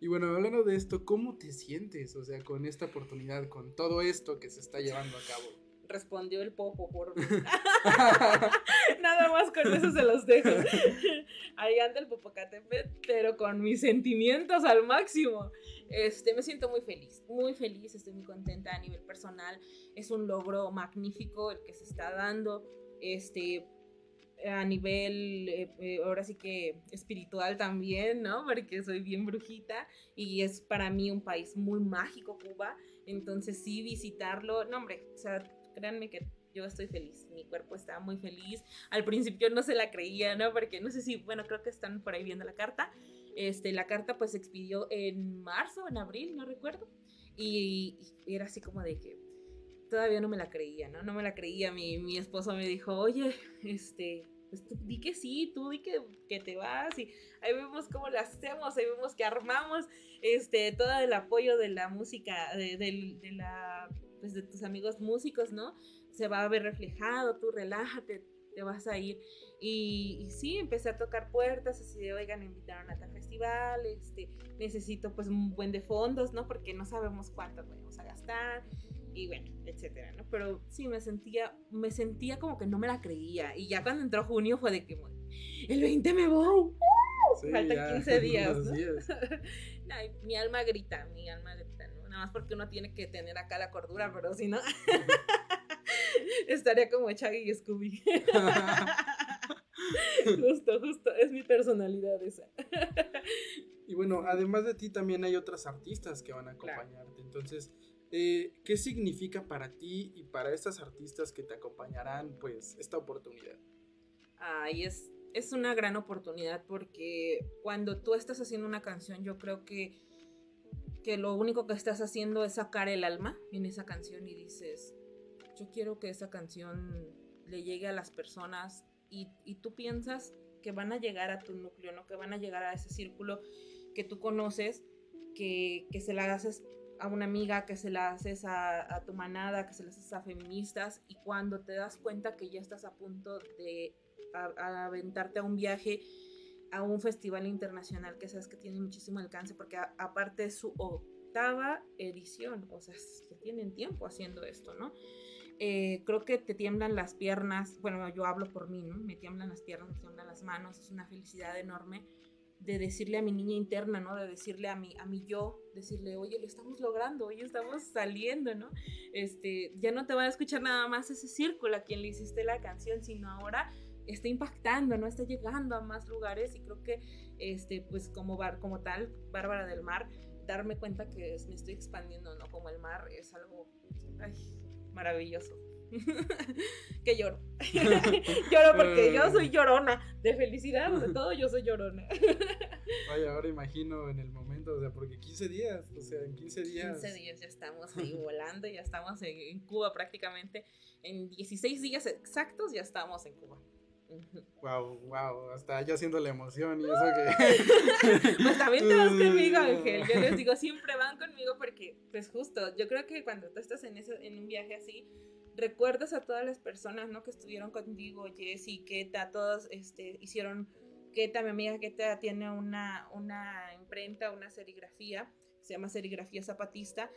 Y bueno, hablando de esto, ¿cómo te sientes? O sea, con esta oportunidad, con todo esto que se está llevando a cabo. Respondió el popo por Nada más con eso se los dejo. Ahí anda el Popocatépetl, pero con mis sentimientos al máximo. Este, me siento muy feliz, muy feliz, estoy muy contenta a nivel personal. Es un logro magnífico el que se está dando. Este, a nivel, eh, eh, ahora sí que espiritual también, ¿no? Porque soy bien brujita y es para mí un país muy mágico, Cuba. Entonces sí, visitarlo, no hombre, o sea, créanme que yo estoy feliz, mi cuerpo está muy feliz. Al principio no se la creía, ¿no? Porque no sé si, bueno, creo que están por ahí viendo la carta. Este, la carta pues se expidió en marzo, en abril, no recuerdo. Y, y era así como de que todavía no me la creía, ¿no? No me la creía. Mi, mi esposo me dijo, oye, este, pues tú di que sí, tú di que, que te vas. Y ahí vemos cómo lo hacemos, ahí vemos que armamos este, todo el apoyo de la música, de, del- de la, pues de tus amigos músicos, ¿no? Se va a ver reflejado, tú relájate, te vas a ir. Y, y sí, empecé a tocar puertas, así de, oigan, me invitaron a tal festival, este, necesito pues un buen de fondos, ¿no? Porque no sabemos cuánto vamos a gastar y bueno, etcétera, ¿no? Pero sí me sentía, me sentía como que no me la creía y ya cuando entró junio fue de que el 20 me voy. Sí, Faltan ya, 15 días, ¿no? días. Ay, mi alma grita, mi alma grita, ¿no? Nada más porque uno tiene que tener acá la cordura, pero si no, estaría como Chaggy y Scooby. justo, justo, es mi personalidad esa. Y bueno, además de ti también hay otras artistas que van a Claro. acompañarte. Entonces, eh, ¿qué significa para ti y para estas artistas que te acompañarán, pues, esta oportunidad? Ay, es, es una gran oportunidad porque cuando tú estás haciendo una canción, yo creo que, que lo único que estás haciendo es sacar el alma en esa canción y dices, yo quiero que esa canción le llegue a las personas y, y tú piensas que van a llegar a tu núcleo, ¿no? Que van a llegar a ese círculo que tú conoces, que, que se la haces a una amiga, que se la haces a, tu manada, que se la haces a feministas y cuando te das cuenta que ya estás a punto de aventarte a un viaje a un festival internacional que sabes que tiene muchísimo alcance porque aparte es su octava edición, o sea, ya tienen tiempo haciendo esto, ¿no? Eh, creo que te tiemblan las piernas, bueno, yo hablo por mí, ¿no? Me tiemblan las piernas, me tiemblan las manos, es una felicidad enorme de decirle a mi niña interna, ¿no? De decirle a mi, a mi yo, decirle, oye, lo estamos logrando, oye, estamos saliendo, ¿no? Este, ya no te va a escuchar nada más ese círculo a quien le hiciste la canción, sino ahora está impactando, ¿no? Está llegando a más lugares y creo que, este, pues como, bar, como tal, Bárbara del Mar, darme cuenta que es- me estoy expandiendo, ¿no? Como el mar es algo, ay, maravilloso. que lloro. lloro porque yo soy llorona. De felicidad, de todo, yo soy llorona. Vaya, ahora imagino en el momento, o sea, porque 15 días, o sea, en 15 días. 15 días ya estamos ahí volando, ya estamos en, en Cuba prácticamente. En 16 días exactos ya estamos en Cuba. Wow, wow, hasta yo haciendo la emoción y eso que. Pues también te vas conmigo, Ángel. Yo les digo, siempre van conmigo porque, pues justo, yo creo que cuando tú estás en, ese, en un viaje así, recuerdas a todas las personas, ¿no? Que estuvieron contigo, Jessy, Keta, todos este, hicieron, Keta, mi amiga Keta tiene una, una imprenta, una serigrafía, se llama Serigrafía Zapatista,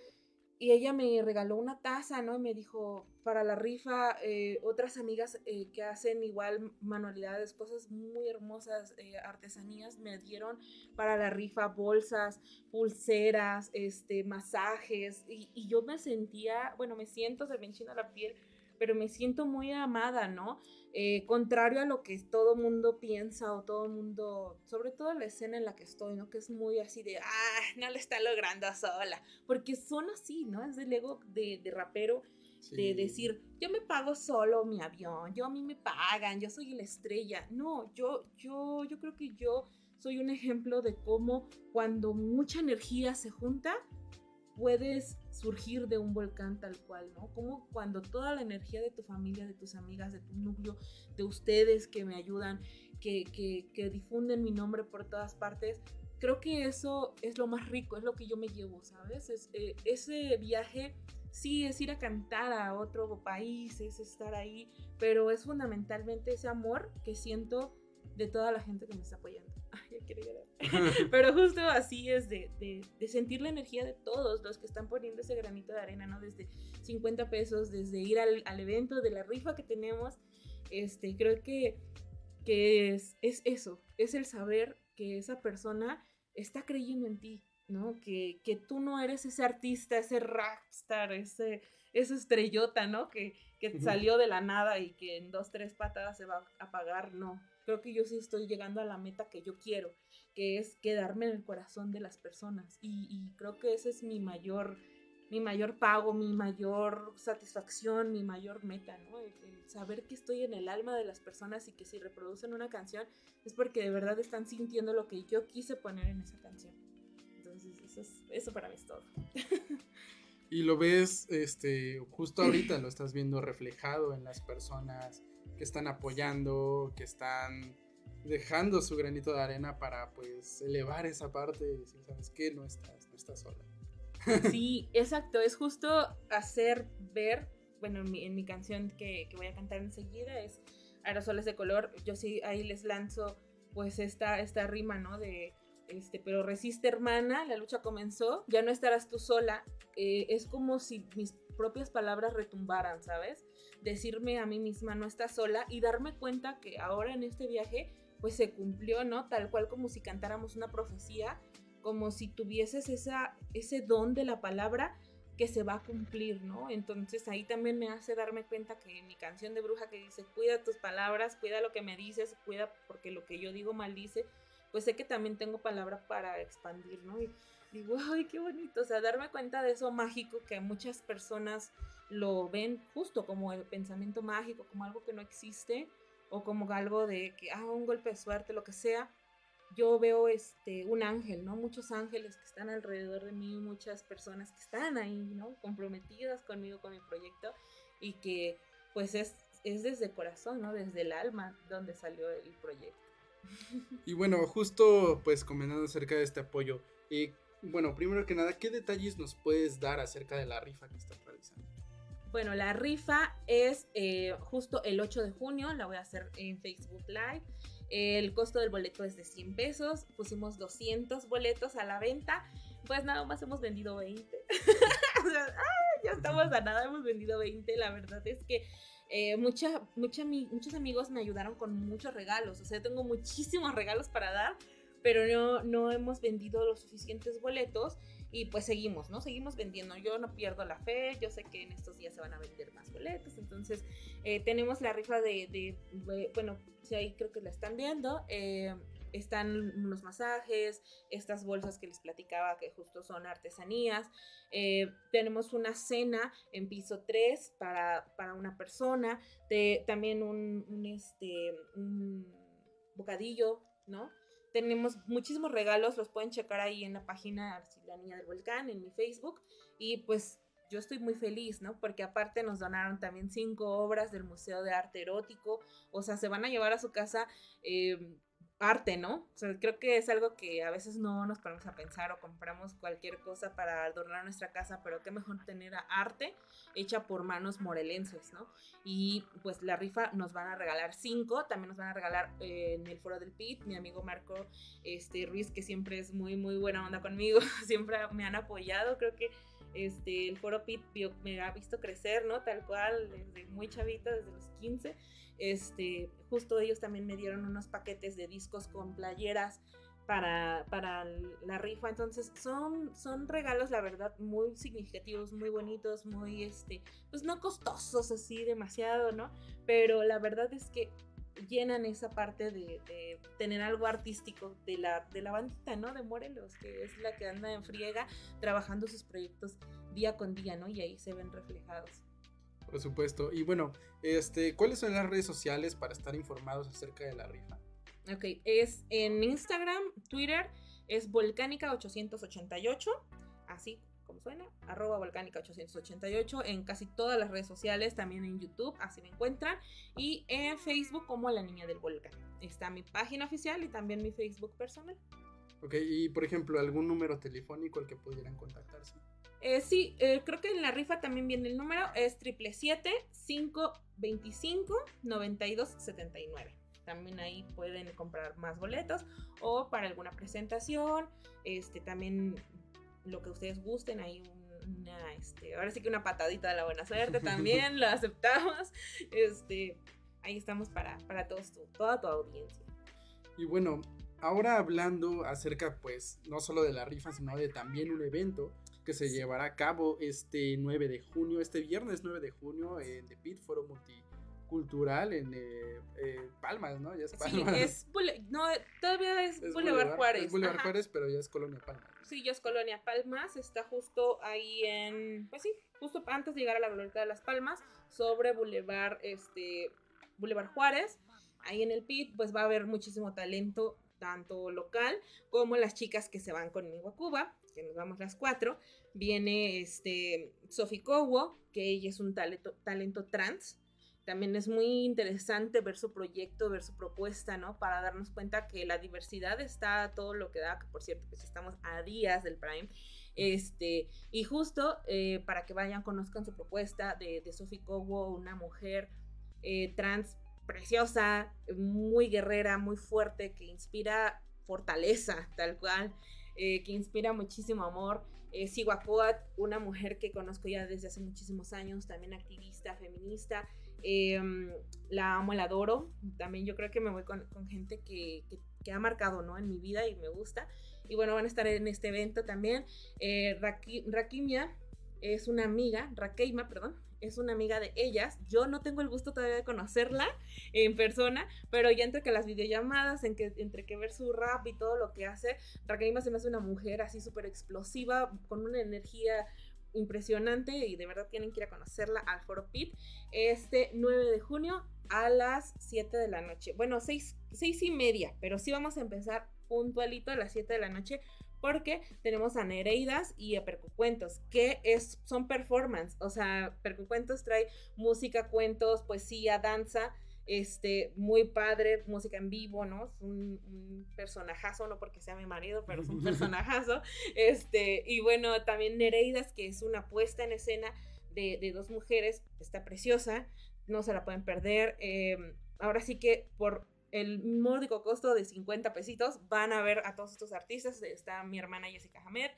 y ella me regaló una taza, ¿no? Y me dijo, para la rifa, eh, otras amigas eh, que hacen igual manualidades, cosas muy hermosas, eh, artesanías, me dieron para la rifa bolsas, pulseras, este, masajes, y, y yo me sentía, bueno, me siento, se me enchina la piel, pero me siento muy amada, ¿no? Eh, contrario a lo que todo mundo piensa o todo mundo, sobre todo la escena en la que estoy, ¿no? Que es muy así de, ah, no lo está logrando sola, porque son así, ¿no? Es el ego de, de rapero de decir, yo me pago solo mi avión, yo a mí me pagan, yo soy la estrella. No, yo, yo, yo creo que yo soy un ejemplo de cómo cuando mucha energía se junta, puedes surgir de un volcán tal cual, ¿no? Como cuando toda la energía de tu familia, de tus amigas, de tu núcleo, de ustedes que me ayudan, que, que, que difunden mi nombre por todas partes, creo que eso es lo más rico, es lo que yo me llevo, ¿sabes? Es, eh, ese viaje sí es ir a cantar a otro país, es estar ahí, pero es fundamentalmente ese amor que siento de toda la gente que me está apoyando. Quiero llorar. Pero justo así es de, de- de sentir la energía de todos los que están poniendo ese granito de arena, ¿no? Desde 50 pesos, desde ir al, al evento, de la rifa que tenemos. Este, creo que, que es, es eso, es el saber que esa persona está creyendo en ti, ¿no? Que, que tú no eres ese artista, ese rockstar, ese, esa estrellota, ¿no? Que, que salió de la nada y que en dos, tres patadas se va a apagar, no. Creo que yo sí estoy llegando a la meta que yo quiero, que es quedarme en el corazón de las personas. Y, creo que ese es mi mayor, mi mayor pago, mi mayor satisfacción, mi mayor meta, ¿no? El saber que estoy en el alma de las personas y que si reproducen una canción es porque de verdad están sintiendo lo que yo quise poner en esa canción. Entonces, eso, es- eso para mí es todo. Y lo ves, este, justo ahorita lo estás viendo reflejado en las personas que están apoyando, que están dejando su granito de arena para pues elevar esa parte y decir, ¿sabes qué? No estás, no estás sola. Sí, exacto, es justo hacer ver, bueno, en mi, en mi canción que, voy a cantar enseguida es Aerosoles de color, yo sí ahí les lanzo pues esta, esta rima, ¿no? De, este, pero resiste hermana, la lucha comenzó, ya no estarás tú sola, Eh, es como si mis propias palabras retumbaran, ¿sabes? Decirme a mí misma no estás sola y darme cuenta que ahora en este viaje pues se cumplió, ¿no? Tal cual como si cantáramos una profecía como si tuvieses esa, ese don de la palabra que se va a cumplir, ¿no? Entonces ahí también me hace darme cuenta que mi canción de bruja que dice, cuida tus palabras, cuida lo que me dices, cuida porque lo que yo digo maldice, pues sé que también tengo palabra para expandir, ¿no? Digo, ay, qué bonito, o sea, darme cuenta de eso mágico que muchas personas lo ven justo como el pensamiento mágico, como algo que no existe, o como algo de que, ah, un golpe de suerte, lo que sea, yo veo este un ángel, ¿no? Muchos ángeles que están alrededor de mí, muchas personas que están ahí, ¿no? Comprometidas conmigo, con mi proyecto y que pues es, es desde el corazón, ¿no? Desde el alma donde salió el proyecto. Y bueno, justo pues comentando acerca de este apoyo, y bueno, primero que nada, ¿qué detalles nos puedes dar acerca de la rifa que estás realizando? Bueno, la rifa es eh, justo el 8 de junio, la voy a hacer en Facebook Live. El costo del boleto es de 100 pesos, pusimos 200 boletos a la venta, pues nada más hemos vendido 20. O sea, ya estamos a nada, hemos vendido 20, la verdad es que eh, muchos amigos me ayudaron con muchos regalos, o sea, tengo muchísimos regalos para dar, pero no, no hemos vendido los suficientes boletos y pues seguimos, ¿no? Seguimos vendiendo. Yo no pierdo la fe, yo sé que en estos días se van a vender más boletos, entonces eh, tenemos la rifa de, de- de- bueno, ahí creo que la están viendo. eh, están unos masajes, estas bolsas que les platicaba que justo son artesanías. eh, tenemos una cena en piso 3 para, para una persona. de- también un, un, este, un bocadillo, ¿no? Tenemos muchísimos regalos, los pueden checar ahí en la página La Niña del Volcán, en mi Facebook. Y pues yo estoy muy feliz, ¿no? Porque aparte nos donaron también cinco obras del Museo de Arte Erótico. O sea, se van a llevar a su casa eh, arte, ¿no? O sea, creo que es algo que a veces no nos ponemos a pensar o compramos cualquier cosa para adornar nuestra casa, pero qué mejor tener arte hecha por manos morelenses, ¿no? Y pues la rifa nos van a regalar cinco, también nos van a regalar eh, en el foro del PIT, mi amigo Marco este, Ruiz, que siempre es muy, muy buena onda conmigo, siempre me han apoyado, creo que Este, el Foro Pit me ha visto crecer, ¿no? Tal cual, desde muy chavita, desde los 15. Este, justo ellos también me dieron unos paquetes de discos con playeras para, para la rifa. Entonces, son, son regalos, la verdad, muy significativos, muy bonitos, muy, este, pues no costosos así demasiado, ¿no? Pero la verdad es que llenan esa parte de, de tener algo artístico de la, de la bandita, ¿no? De Morelos, que es la que anda en friega trabajando sus proyectos día con día, ¿no? Y ahí se ven reflejados. Por supuesto. Y bueno, este, ¿cuáles son las redes sociales para estar informados acerca de la rifa? Ok, es en Instagram, Twitter, es volcánica888, así como suena, arroba volcánica888, en casi todas las redes sociales, también en YouTube, así me encuentran, y en Facebook como La Niña del Volcán. Está mi página oficial y también mi Facebook personal. Ok, y por ejemplo, algún número telefónico al que pudieran contactarse. Eh, sí, eh, creo que en la rifa también viene el número, es 777-525-9279. También ahí pueden comprar más boletos o para alguna presentación, este también lo que ustedes gusten, ahí un- una, este, ahora sí que una patadita de la buena suerte también, lo aceptamos. Este, ahí estamos para, para todos tu- toda tu audiencia. Y bueno, ahora hablando acerca, pues, no solo de la rifa, sino de también un evento que se llevará a cabo este 9 de junio, este viernes 9 de junio, en The Pit Foro Multicultural en eh, eh, Palmas, ¿no? Ya es Sí, Palmas. es, Boule- no, todavía es, Es Boulevard Juárez. Es Boulevard ajá. Juárez, pero ya es Colonia Palmas. Sí, yo es Colonia Palmas, está justo ahí en, pues sí, justo antes de llegar a la Glorieta de las Palmas, sobre Boulevard, este, Boulevard Juárez, ahí en el PIT, pues va a haber muchísimo talento, tanto local como las chicas que se van conmigo a Cuba, que nos vamos las cuatro, viene este, Sophie Cowo, que ella es un talento, talento trans, también es muy interesante ver su proyecto, ver su propuesta, ¿no? Para darnos cuenta que la diversidad está todo lo que da, que por cierto, pues estamos a días del Prime. Este, y justo eh, para que vayan, conozcan su propuesta de, de Sophie Cowo, una mujer eh, trans preciosa, muy guerrera, muy fuerte, que inspira fortaleza, tal cual, eh, que inspira muchísimo amor. Eh, una mujer que conozco ya desde hace muchísimos años, también activista, feminista, eh, la amo, la adoro. También yo creo que me voy con, gente que, que, ha marcado ¿no? en mi vida y me gusta. Y bueno, van a estar en este evento también. Eh, es una amiga, Rakeima, perdón, es una amiga de ellas. Yo no tengo el gusto todavía de conocerla en persona, pero ya entre que las videollamadas, en que, entre que ver su rap y todo lo que hace, Rakeima se me hace una mujer así súper explosiva, con una energía impresionante y de verdad tienen que ir a conocerla al Foro Pit este 9 de junio a las 7 de la noche. Bueno, 6, 6 y media, pero sí vamos a empezar puntualito a las 7 de la noche porque tenemos a Nereidas y a Percucuentos, que es, son performance, o sea, Percucuentos trae música, cuentos, poesía, danza, este, muy padre, música en vivo, ¿no? Es un, un, personajazo, no porque sea mi marido, pero es un personajazo, este, y bueno, también Nereidas, que es una puesta en escena de, de dos mujeres, está preciosa, no se la pueden perder, eh, ahora sí que por el módico costo de 50 pesitos van a ver a todos estos artistas. Está mi hermana Jessica Hamer.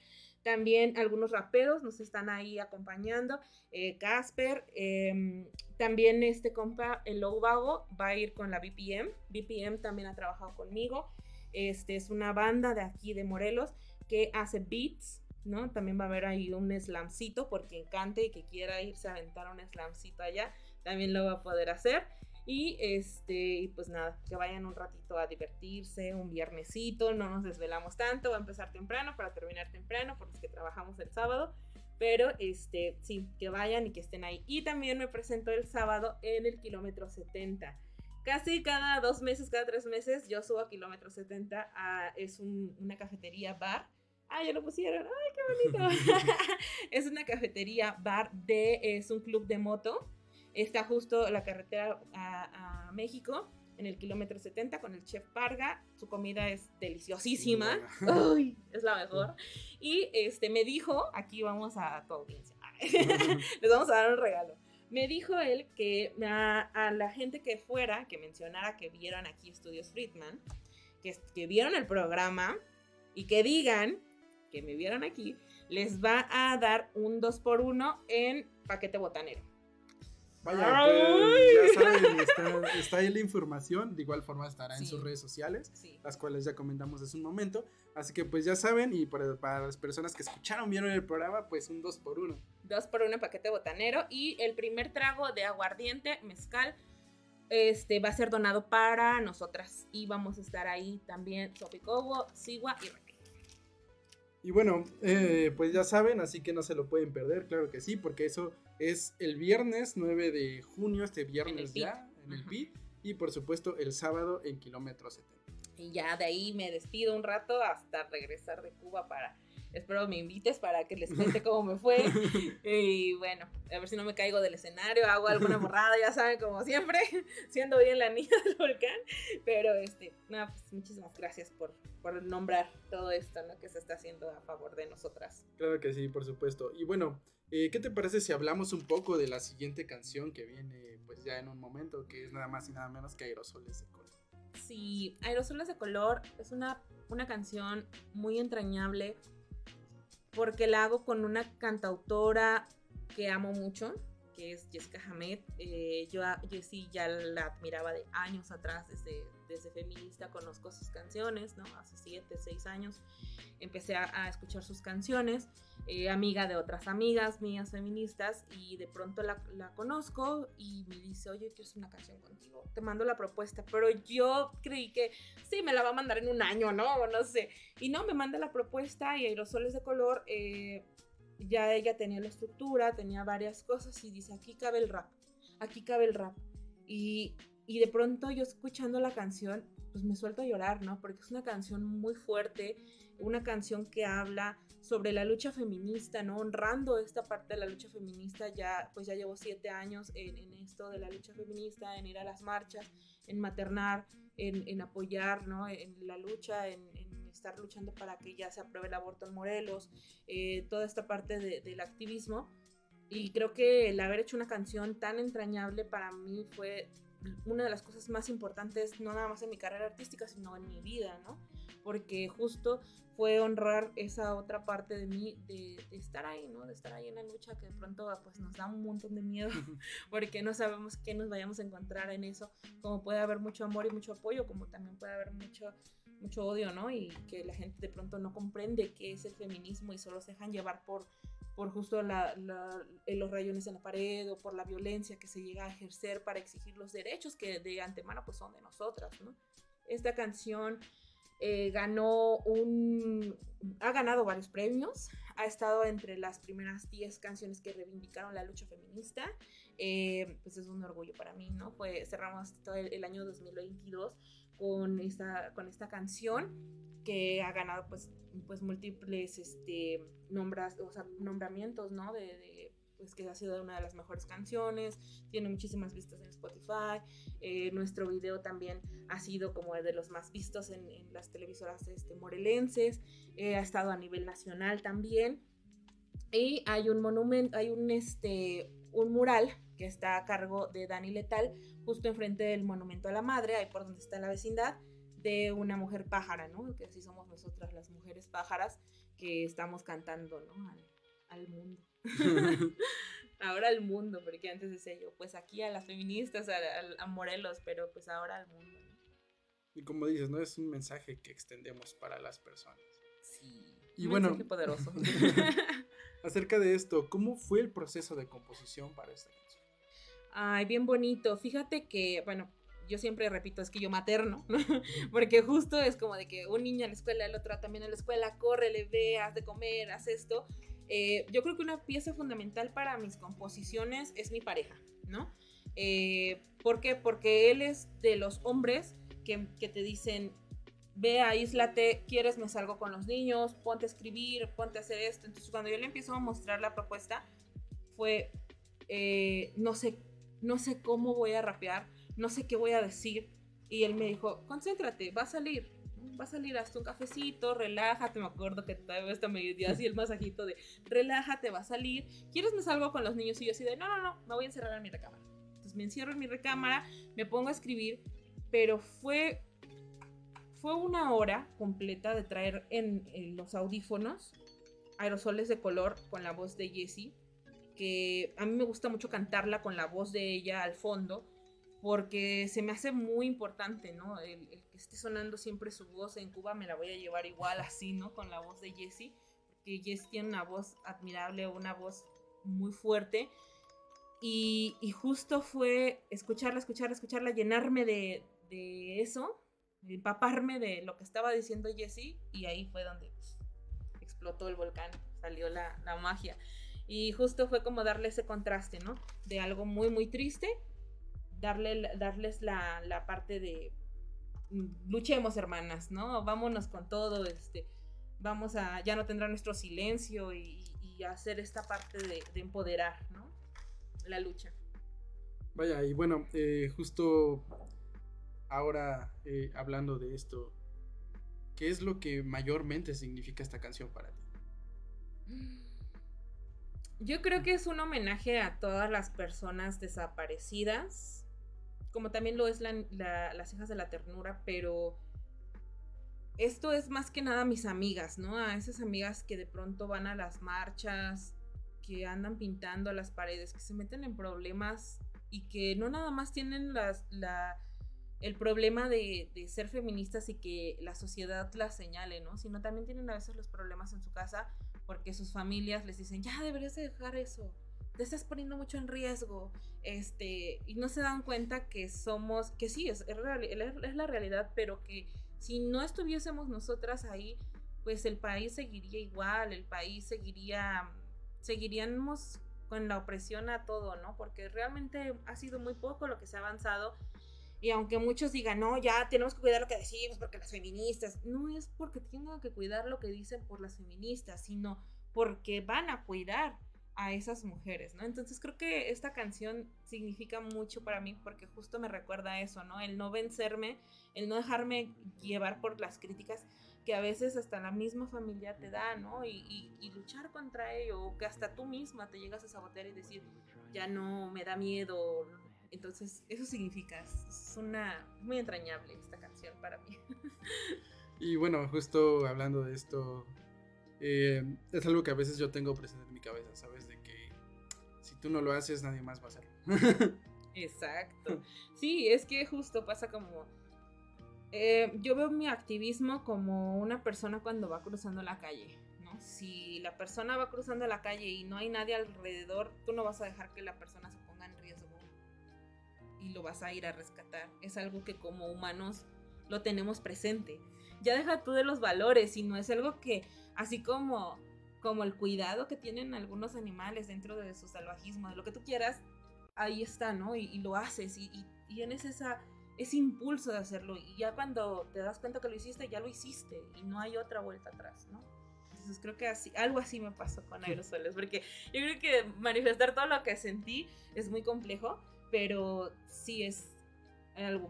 También algunos raperos nos están ahí acompañando. Eh, Casper. Eh, también este compa, el Low Vago, va a ir con la BPM. BPM también ha trabajado conmigo. Este es una banda de aquí de Morelos que hace beats. ¿no? También va a haber ahí un slamcito por quien cante y que quiera irse a aventar un slamcito allá. También lo va a poder hacer. Y este, pues nada, que vayan un ratito a divertirse, un viernesito, no nos desvelamos tanto, va a empezar temprano para terminar temprano, por los que trabajamos el sábado. Pero este, sí, que vayan y que estén ahí. Y también me presento el sábado en el kilómetro 70. Casi cada dos meses, cada tres meses, yo subo a kilómetro 70. A, es un, una cafetería bar. Ah, ya lo pusieron. Ay, qué bonito. es una cafetería bar de, es un club de moto está justo la carretera a, a, México, en el kilómetro 70, con el chef Parga. Su comida es deliciosísima. Uy, es la mejor. Y este, me dijo, aquí vamos a tu audiencia, les vamos a dar un regalo. Me dijo él que a, a, la gente que fuera, que mencionara que vieron aquí Estudios Friedman, que, que vieron el programa y que digan que me vieron aquí, les va a dar un 2x1 en paquete botanero. Vaya, Ay. pues, ya saben, está, está ahí la información. De igual forma estará en sus redes sociales, Sí. las cuales ya comentamos hace un momento. Así que pues ya saben, y para, para las personas que escucharon, vieron el programa, pues un 2 por 1 Dos por uno en paquete botanero. Y el primer trago de aguardiente, mezcal, este, va a ser donado para nosotras. Y vamos a estar ahí también Sopicobo, Sigua y Raquel. Y bueno, eh, pues ya saben, así que no se lo pueden perder, claro que sí, porque eso es el viernes 9 de junio, este viernes ya, en el. PIT. Y por supuesto el sábado en kilómetro 70. Y ya de ahí me despido un rato hasta regresar de Cuba para... Espero me invites para que les cuente cómo me fue. Y bueno, a ver si no me caigo del escenario, hago alguna borrada, ya saben, como siempre, siendo bien la niña del volcán. Pero este, no, pues muchísimas gracias por, por nombrar todo esto ¿no? que se está haciendo a favor de nosotras. Claro que sí, por supuesto. Y bueno, eh, ¿qué te parece si hablamos un poco de la siguiente canción que viene pues ya en un momento, que es nada más y nada menos que Aerosoles de Color? Sí, Aerosoles de Color es una, una canción muy entrañable porque la hago con una cantautora que amo mucho, que es Jessica Hamed. Eh, yo a Jessie ya la admiraba de años atrás, desde, desde feminista conozco sus canciones, ¿no? Hace 7, 6 años empecé a, a escuchar sus canciones, eh, amiga de otras amigas mías feministas, y de pronto la, la conozco y me dice, oye, quiero hacer una canción contigo, te mando la propuesta, pero yo creí que sí, me la va a mandar en un año, ¿no? O no sé. Y no, me manda la propuesta y aerosoles de color, eh, ya ella tenía la estructura, tenía varias cosas y dice, aquí cabe el rap, aquí cabe el rap. Y, y de pronto yo escuchando la canción, pues me suelto a llorar, ¿no? Porque es una canción muy fuerte, una canción que habla sobre la lucha feminista, ¿no? Honrando esta parte de la lucha feminista, ya, pues ya llevo siete años en, en esto de la lucha feminista, en ir a las marchas, en maternar, en, en apoyar, ¿no? En la lucha, en, en estar luchando para que ya se apruebe el aborto en Morelos, eh, toda esta parte de- del activismo. Y creo que el haber hecho una canción tan entrañable para mí fue una de las cosas más importantes, no nada más en mi carrera artística, sino en mi vida, ¿no? Porque justo fue honrar esa otra parte de mí, de, de estar ahí, ¿no? De estar ahí en la lucha que de pronto pues nos da un montón de miedo, porque no sabemos qué nos vayamos a encontrar en eso, como puede haber mucho amor y mucho apoyo, como también puede haber mucho, mucho odio, ¿no? Y que la gente de pronto no comprende qué es el feminismo y solo se dejan llevar por por justo la- la- eh, los rayones en la pared o por la violencia que se llega a ejercer para exigir los derechos que de antemano pues son de nosotras, ¿no? Esta canción eh, ganó un... ha ganado varios premios, ha estado entre las primeras 10 canciones que reivindicaron la lucha feminista, eh, pues es un orgullo para mí, ¿no? Fue, cerramos todo el, el año 2022 con esta, con esta canción que ha ganado pues, pues múltiples este, nombras, o sea, nombramientos, ¿no? De, pues que ha sido una de las mejores canciones, tiene muchísimas vistas en Spotify, eh, nuestro video también ha sido como de los más vistos en, en las televisoras este, morelenses, eh, ha estado a nivel nacional también, y hay un monumento, hay un, este, un mural que está a cargo de Dani Letal, justo enfrente del Monumento a la Madre, ahí por donde está la vecindad, de una mujer pájara, ¿no? Que así somos nosotras las mujeres pájaras que estamos cantando, ¿no? Al, al mundo. ahora al mundo, porque antes decía yo, pues aquí a las feministas, a, a- a Morelos, pero pues ahora al mundo, ¿no? Y como dices, ¿no? Es un mensaje que extendemos para las personas. Sí. Y un bueno. mensaje poderoso. Acerca de esto, ¿cómo fue el proceso de composición para esta canción? Ay, bien bonito. Fíjate que, bueno, yo siempre repito, es que yo materno, ¿no? Porque justo es como de que un niño en la escuela, el otro también en la escuela, corre, le ve, haz de comer, haz esto. Eh, yo creo que una pieza fundamental para mis composiciones es mi pareja, ¿no? Eh, ¿Por qué? Porque él es de los hombres que, que te dicen, ve, aíslate, quieres, me salgo con los niños, ponte a escribir, ponte a hacer esto. Entonces, cuando yo le empiezo a mostrar la propuesta, fue, eh, no sé, no sé cómo voy a rapear, no sé qué voy a decir. Y él me dijo, concéntrate, va a salir, va a salir, hasta un cafecito, relájate. Me acuerdo que todavía hasta me dio así el masajito de, relájate, va a salir. ¿Quieres me salgo con los niños? Y yo así de, no, no, no, me voy a encerrar en mi recámara. Entonces me encierro en mi recámara, me pongo a escribir, pero fue fue una hora completa de traer en los audífonos aerosoles de color con la voz de Jessie, que a mí me gusta mucho cantarla con la voz de ella al fondo, porque se me hace muy importante, ¿no? El, el que esté sonando siempre su voz en Cuba me la voy a llevar igual así, ¿no? Con la voz de Jessie, porque Jessie tiene una voz admirable, una voz muy fuerte. Y, y justo fue escucharla, escucharla, escucharla, llenarme de, de eso, empaparme de lo que estaba diciendo Jessie, y ahí fue donde explotó el volcán, salió la, la magia. Y justo fue como darle ese contraste, ¿no? De algo muy, muy triste, darle, darles la, la parte de mm, luchemos, hermanas, ¿no? Vámonos con todo, este, vamos a, ya no tendrá nuestro silencio y, y hacer esta parte de, de empoderar, ¿no? La lucha. Vaya, y bueno, eh, justo ahora eh, hablando de esto, ¿qué es lo que mayormente significa esta canción para ti? Yo creo que es un homenaje a todas las personas desaparecidas, como también lo es la- la- las hijas de la ternura, pero esto es más que nada a mis amigas, ¿no? A esas amigas que de pronto van a las marchas, que andan pintando las paredes, que se meten en problemas y que no nada más tienen el problema de, de ser feministas y que la sociedad las señale, ¿no? Sino también tienen a veces los problemas en su casa porque sus familias les dicen, ya deberías de dejar eso, te estás poniendo mucho en riesgo, este, y no se dan cuenta que somos, que sí, es, es, es la realidad, pero que si no estuviésemos nosotras ahí, pues el país seguiría igual, el país seguiría, seguiríamos con la opresión a todo, ¿no? Porque realmente ha sido muy poco lo que se ha avanzado. Y aunque muchos digan, no, ya tenemos que cuidar lo que decimos porque las feministas, no es porque tengan que cuidar lo que dicen por las feministas, sino porque van a cuidar a esas mujeres, ¿no? Entonces creo que esta canción significa mucho para mí porque justo me recuerda eso, ¿no? El no vencerme, el no dejarme llevar por las críticas que a veces hasta la misma familia te da, ¿no? Y, y- luchar contra ello, o que hasta tú misma te llegas a sabotear y decir, ya no, me da miedo. Entonces, eso significa, es es una, muy entrañable esta canción para mí. Y bueno, justo hablando de esto, eh, es algo que a veces yo tengo presente en mi cabeza, ¿sabes? Tú no lo haces, nadie más va a hacerlo. Exacto. Sí, es que justo pasa como... eh, yo veo mi activismo como una persona cuando va cruzando la calle, ¿no? Si la persona va cruzando la calle y no hay nadie alrededor, tú no vas a dejar que la persona se ponga en riesgo y lo vas a ir a rescatar. Es algo que como humanos lo tenemos presente. Ya deja tú de los valores, sino es algo que, así como, como el cuidado que tienen algunos animales dentro de su salvajismo, de lo que tú quieras, ahí está, ¿no? Y, y lo haces y, y, y tienes esa, ese impulso de hacerlo. Y ya cuando te das cuenta que lo hiciste, ya lo hiciste y no hay otra vuelta atrás, ¿no? Entonces creo que así, algo así me pasó con aerosoles, porque yo creo que manifestar todo lo que sentí es muy complejo, pero sí es algo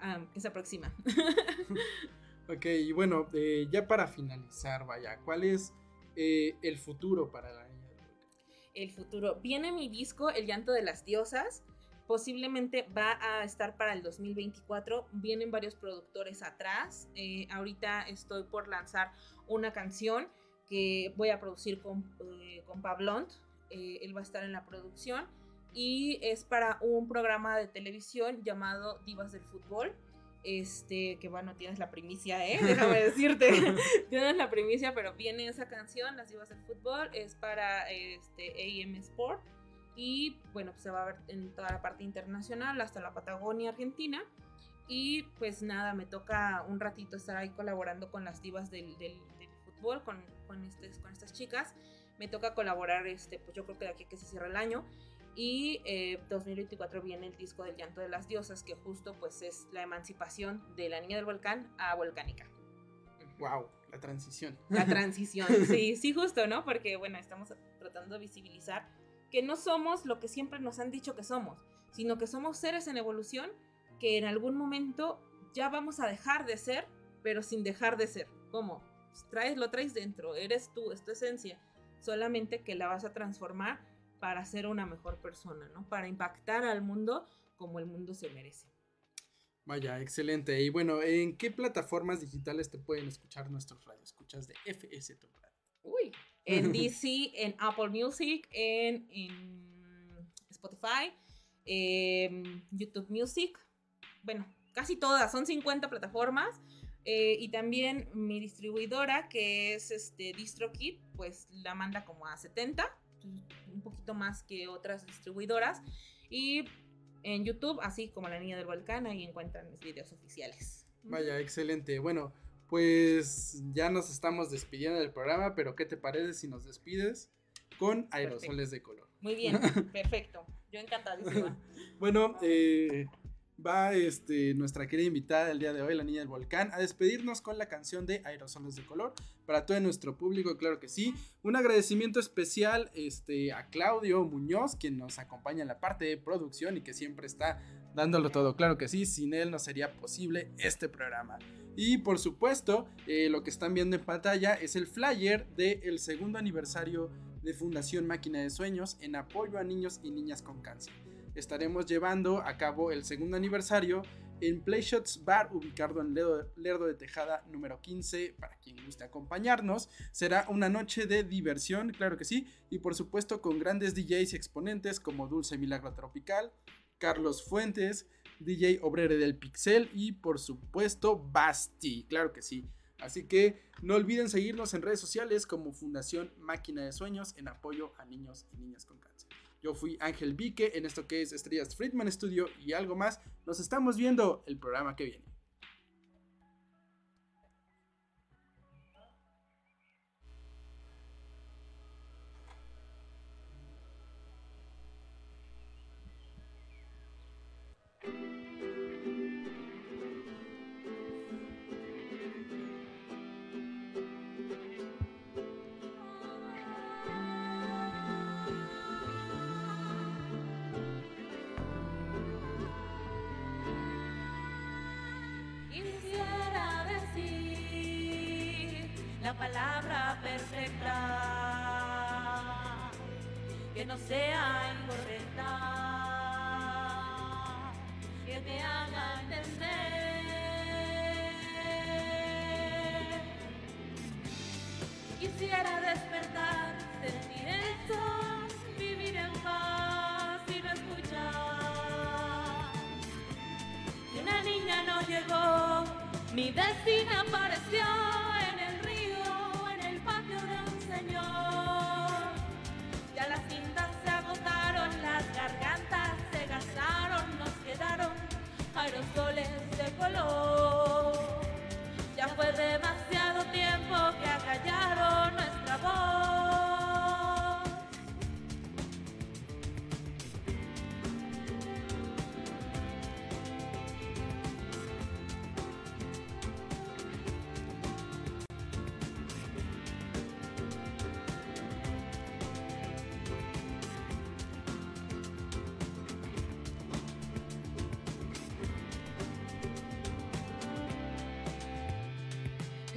ah, que se aproxima. ok, y bueno, eh, ya para finalizar, vaya, ¿cuál es eh, el futuro para la niña del volcán? el futuro. Viene mi disco, El llanto de las diosas. Posiblemente va a estar para el 2024. Vienen varios productores atrás. Eh, ahorita estoy por lanzar una canción que voy a producir con, eh, con Pablont. Eh, él va a estar en la producción. Y es para un programa de televisión llamado Divas del Fútbol. Este, que bueno, tienes la primicia, ¿eh? Déjame decirte. tienes la primicia, pero viene esa canción, Las Divas del Fútbol, es para este AM Sport. Y bueno, pues se va a ver en toda la parte internacional, hasta la Patagonia, Argentina. Y pues nada, me toca un ratito estar ahí colaborando con las divas del, del- del fútbol, con, con, estes- con estas chicas. Me toca colaborar, este, pues yo creo que de aquí a que se cierra el año. Y eh, 2024 viene el disco del llanto de las diosas, que justo pues es la emancipación de la niña del volcán a volcánica. Wow, la transición. La transición, sí, sí, justo, ¿no? Porque bueno, estamos tratando de visibilizar que no somos lo que siempre nos han dicho que somos, sino que somos seres en evolución que en algún momento ya vamos a dejar de ser, pero sin dejar de ser. ¿Cómo? Pues traes, lo traes dentro, eres tú, es tu esencia, solamente que la vas a transformar para ser una mejor persona, ¿no? Para impactar al mundo como el mundo se merece. Vaya, excelente. Y bueno, ¿en qué plataformas digitales te pueden escuchar nuestros radioescuchas de FS Radio? Uy, en DC, en Apple Music, en, en Spotify, em, YouTube Music. Bueno, casi todas, son 50 plataformas. Eh, y también mi distribuidora, que es este DistroKid, pues la manda como a 70, un poquito más que otras distribuidoras. Y en YouTube, así como La Niña del Volcán, ahí encuentran mis videos oficiales. Vaya, excelente. Bueno, pues ya nos estamos despidiendo del programa, pero ¿qué te parece si nos despides con aerosoles de color? Muy bien, perfecto. Yo encantadísima. Bueno, eh, va este, nuestra querida invitada del día de hoy, la niña del volcán, a despedirnos con la canción de Aerosoles de Color. Para todo nuestro público, claro que sí. Un agradecimiento especial este, a Claudio Muñoz, quien nos acompaña en la parte de producción y que siempre está dándolo todo. Claro que sí, sin él no sería posible este programa. Y por supuesto, eh, lo que están viendo en pantalla es el flyer del segundo aniversario de Fundación Máquina de Sueños en apoyo a niños y niñas con cáncer estaremos llevando a cabo el segundo aniversario en Playshots Bar, ubicado en Lerdo, de Tejada número 15, para quien guste acompañarnos. Será una noche de diversión, claro que sí, y por supuesto con grandes DJs y exponentes como Dulce Milagro Tropical, Carlos Fuentes, DJ Obrere del Pixel y por supuesto Basti, claro que sí. Así que no olviden seguirnos en redes sociales como Fundación Máquina de Sueños en apoyo a niños y niñas con cáncer. Yo fui Ángel Vique en esto que es Estrellas Friedman Studio y algo más. Nos estamos viendo el programa que viene. Que no sea incorrecta, que me haga entender. Quisiera despertar, sentir el sol, vivir en paz y no escuchar que una niña no llegó, mi vecina apareció aerosoles de color.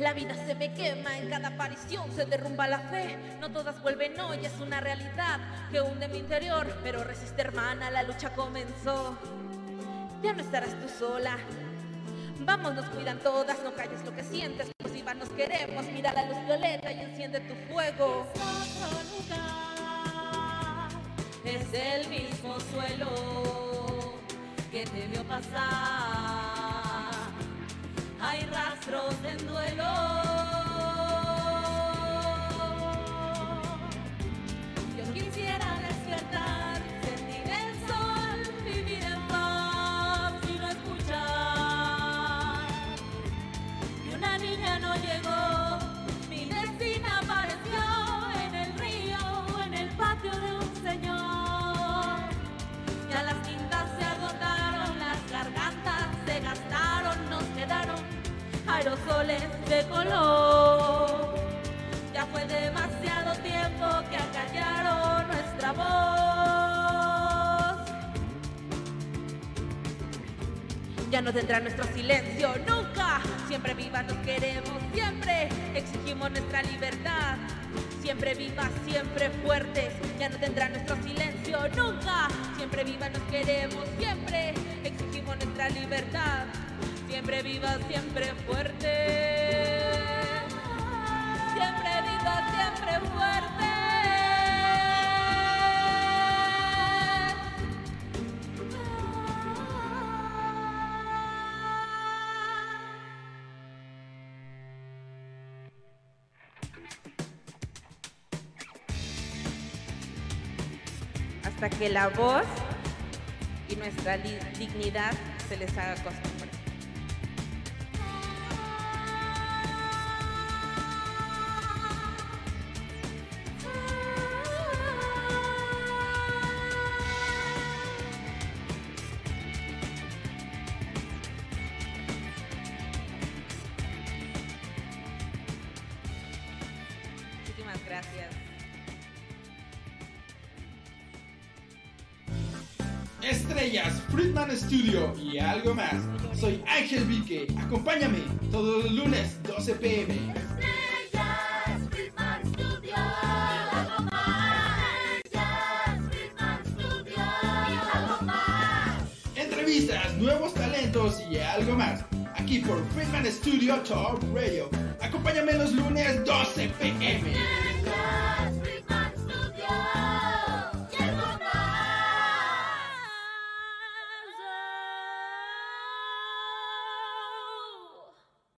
La vida se me quema, en cada aparición se derrumba la fe. No todas vuelven hoy, es una realidad que hunde mi interior. Pero resiste, hermana, la lucha comenzó. Ya no estarás tú sola. Vamos, nos cuidan todas, no calles lo que sientes. Pues Iva, nos queremos, mira la luz violeta y enciende tu fuego. Es lugar, es el mismo suelo que te vio pasar rastros del duelo. de color. Ya fue demasiado tiempo que acallaron nuestra voz. Ya no tendrá nuestro silencio nunca. Siempre viva nos queremos, siempre exigimos nuestra libertad. Siempre viva, siempre fuertes, ya no tendrá nuestro silencio nunca. Siempre viva nos queremos, siempre exigimos nuestra libertad siempre viva, siempre fuerte. Siempre viva, siempre fuerte. Hasta que la voz y nuestra dignidad se les haga costa.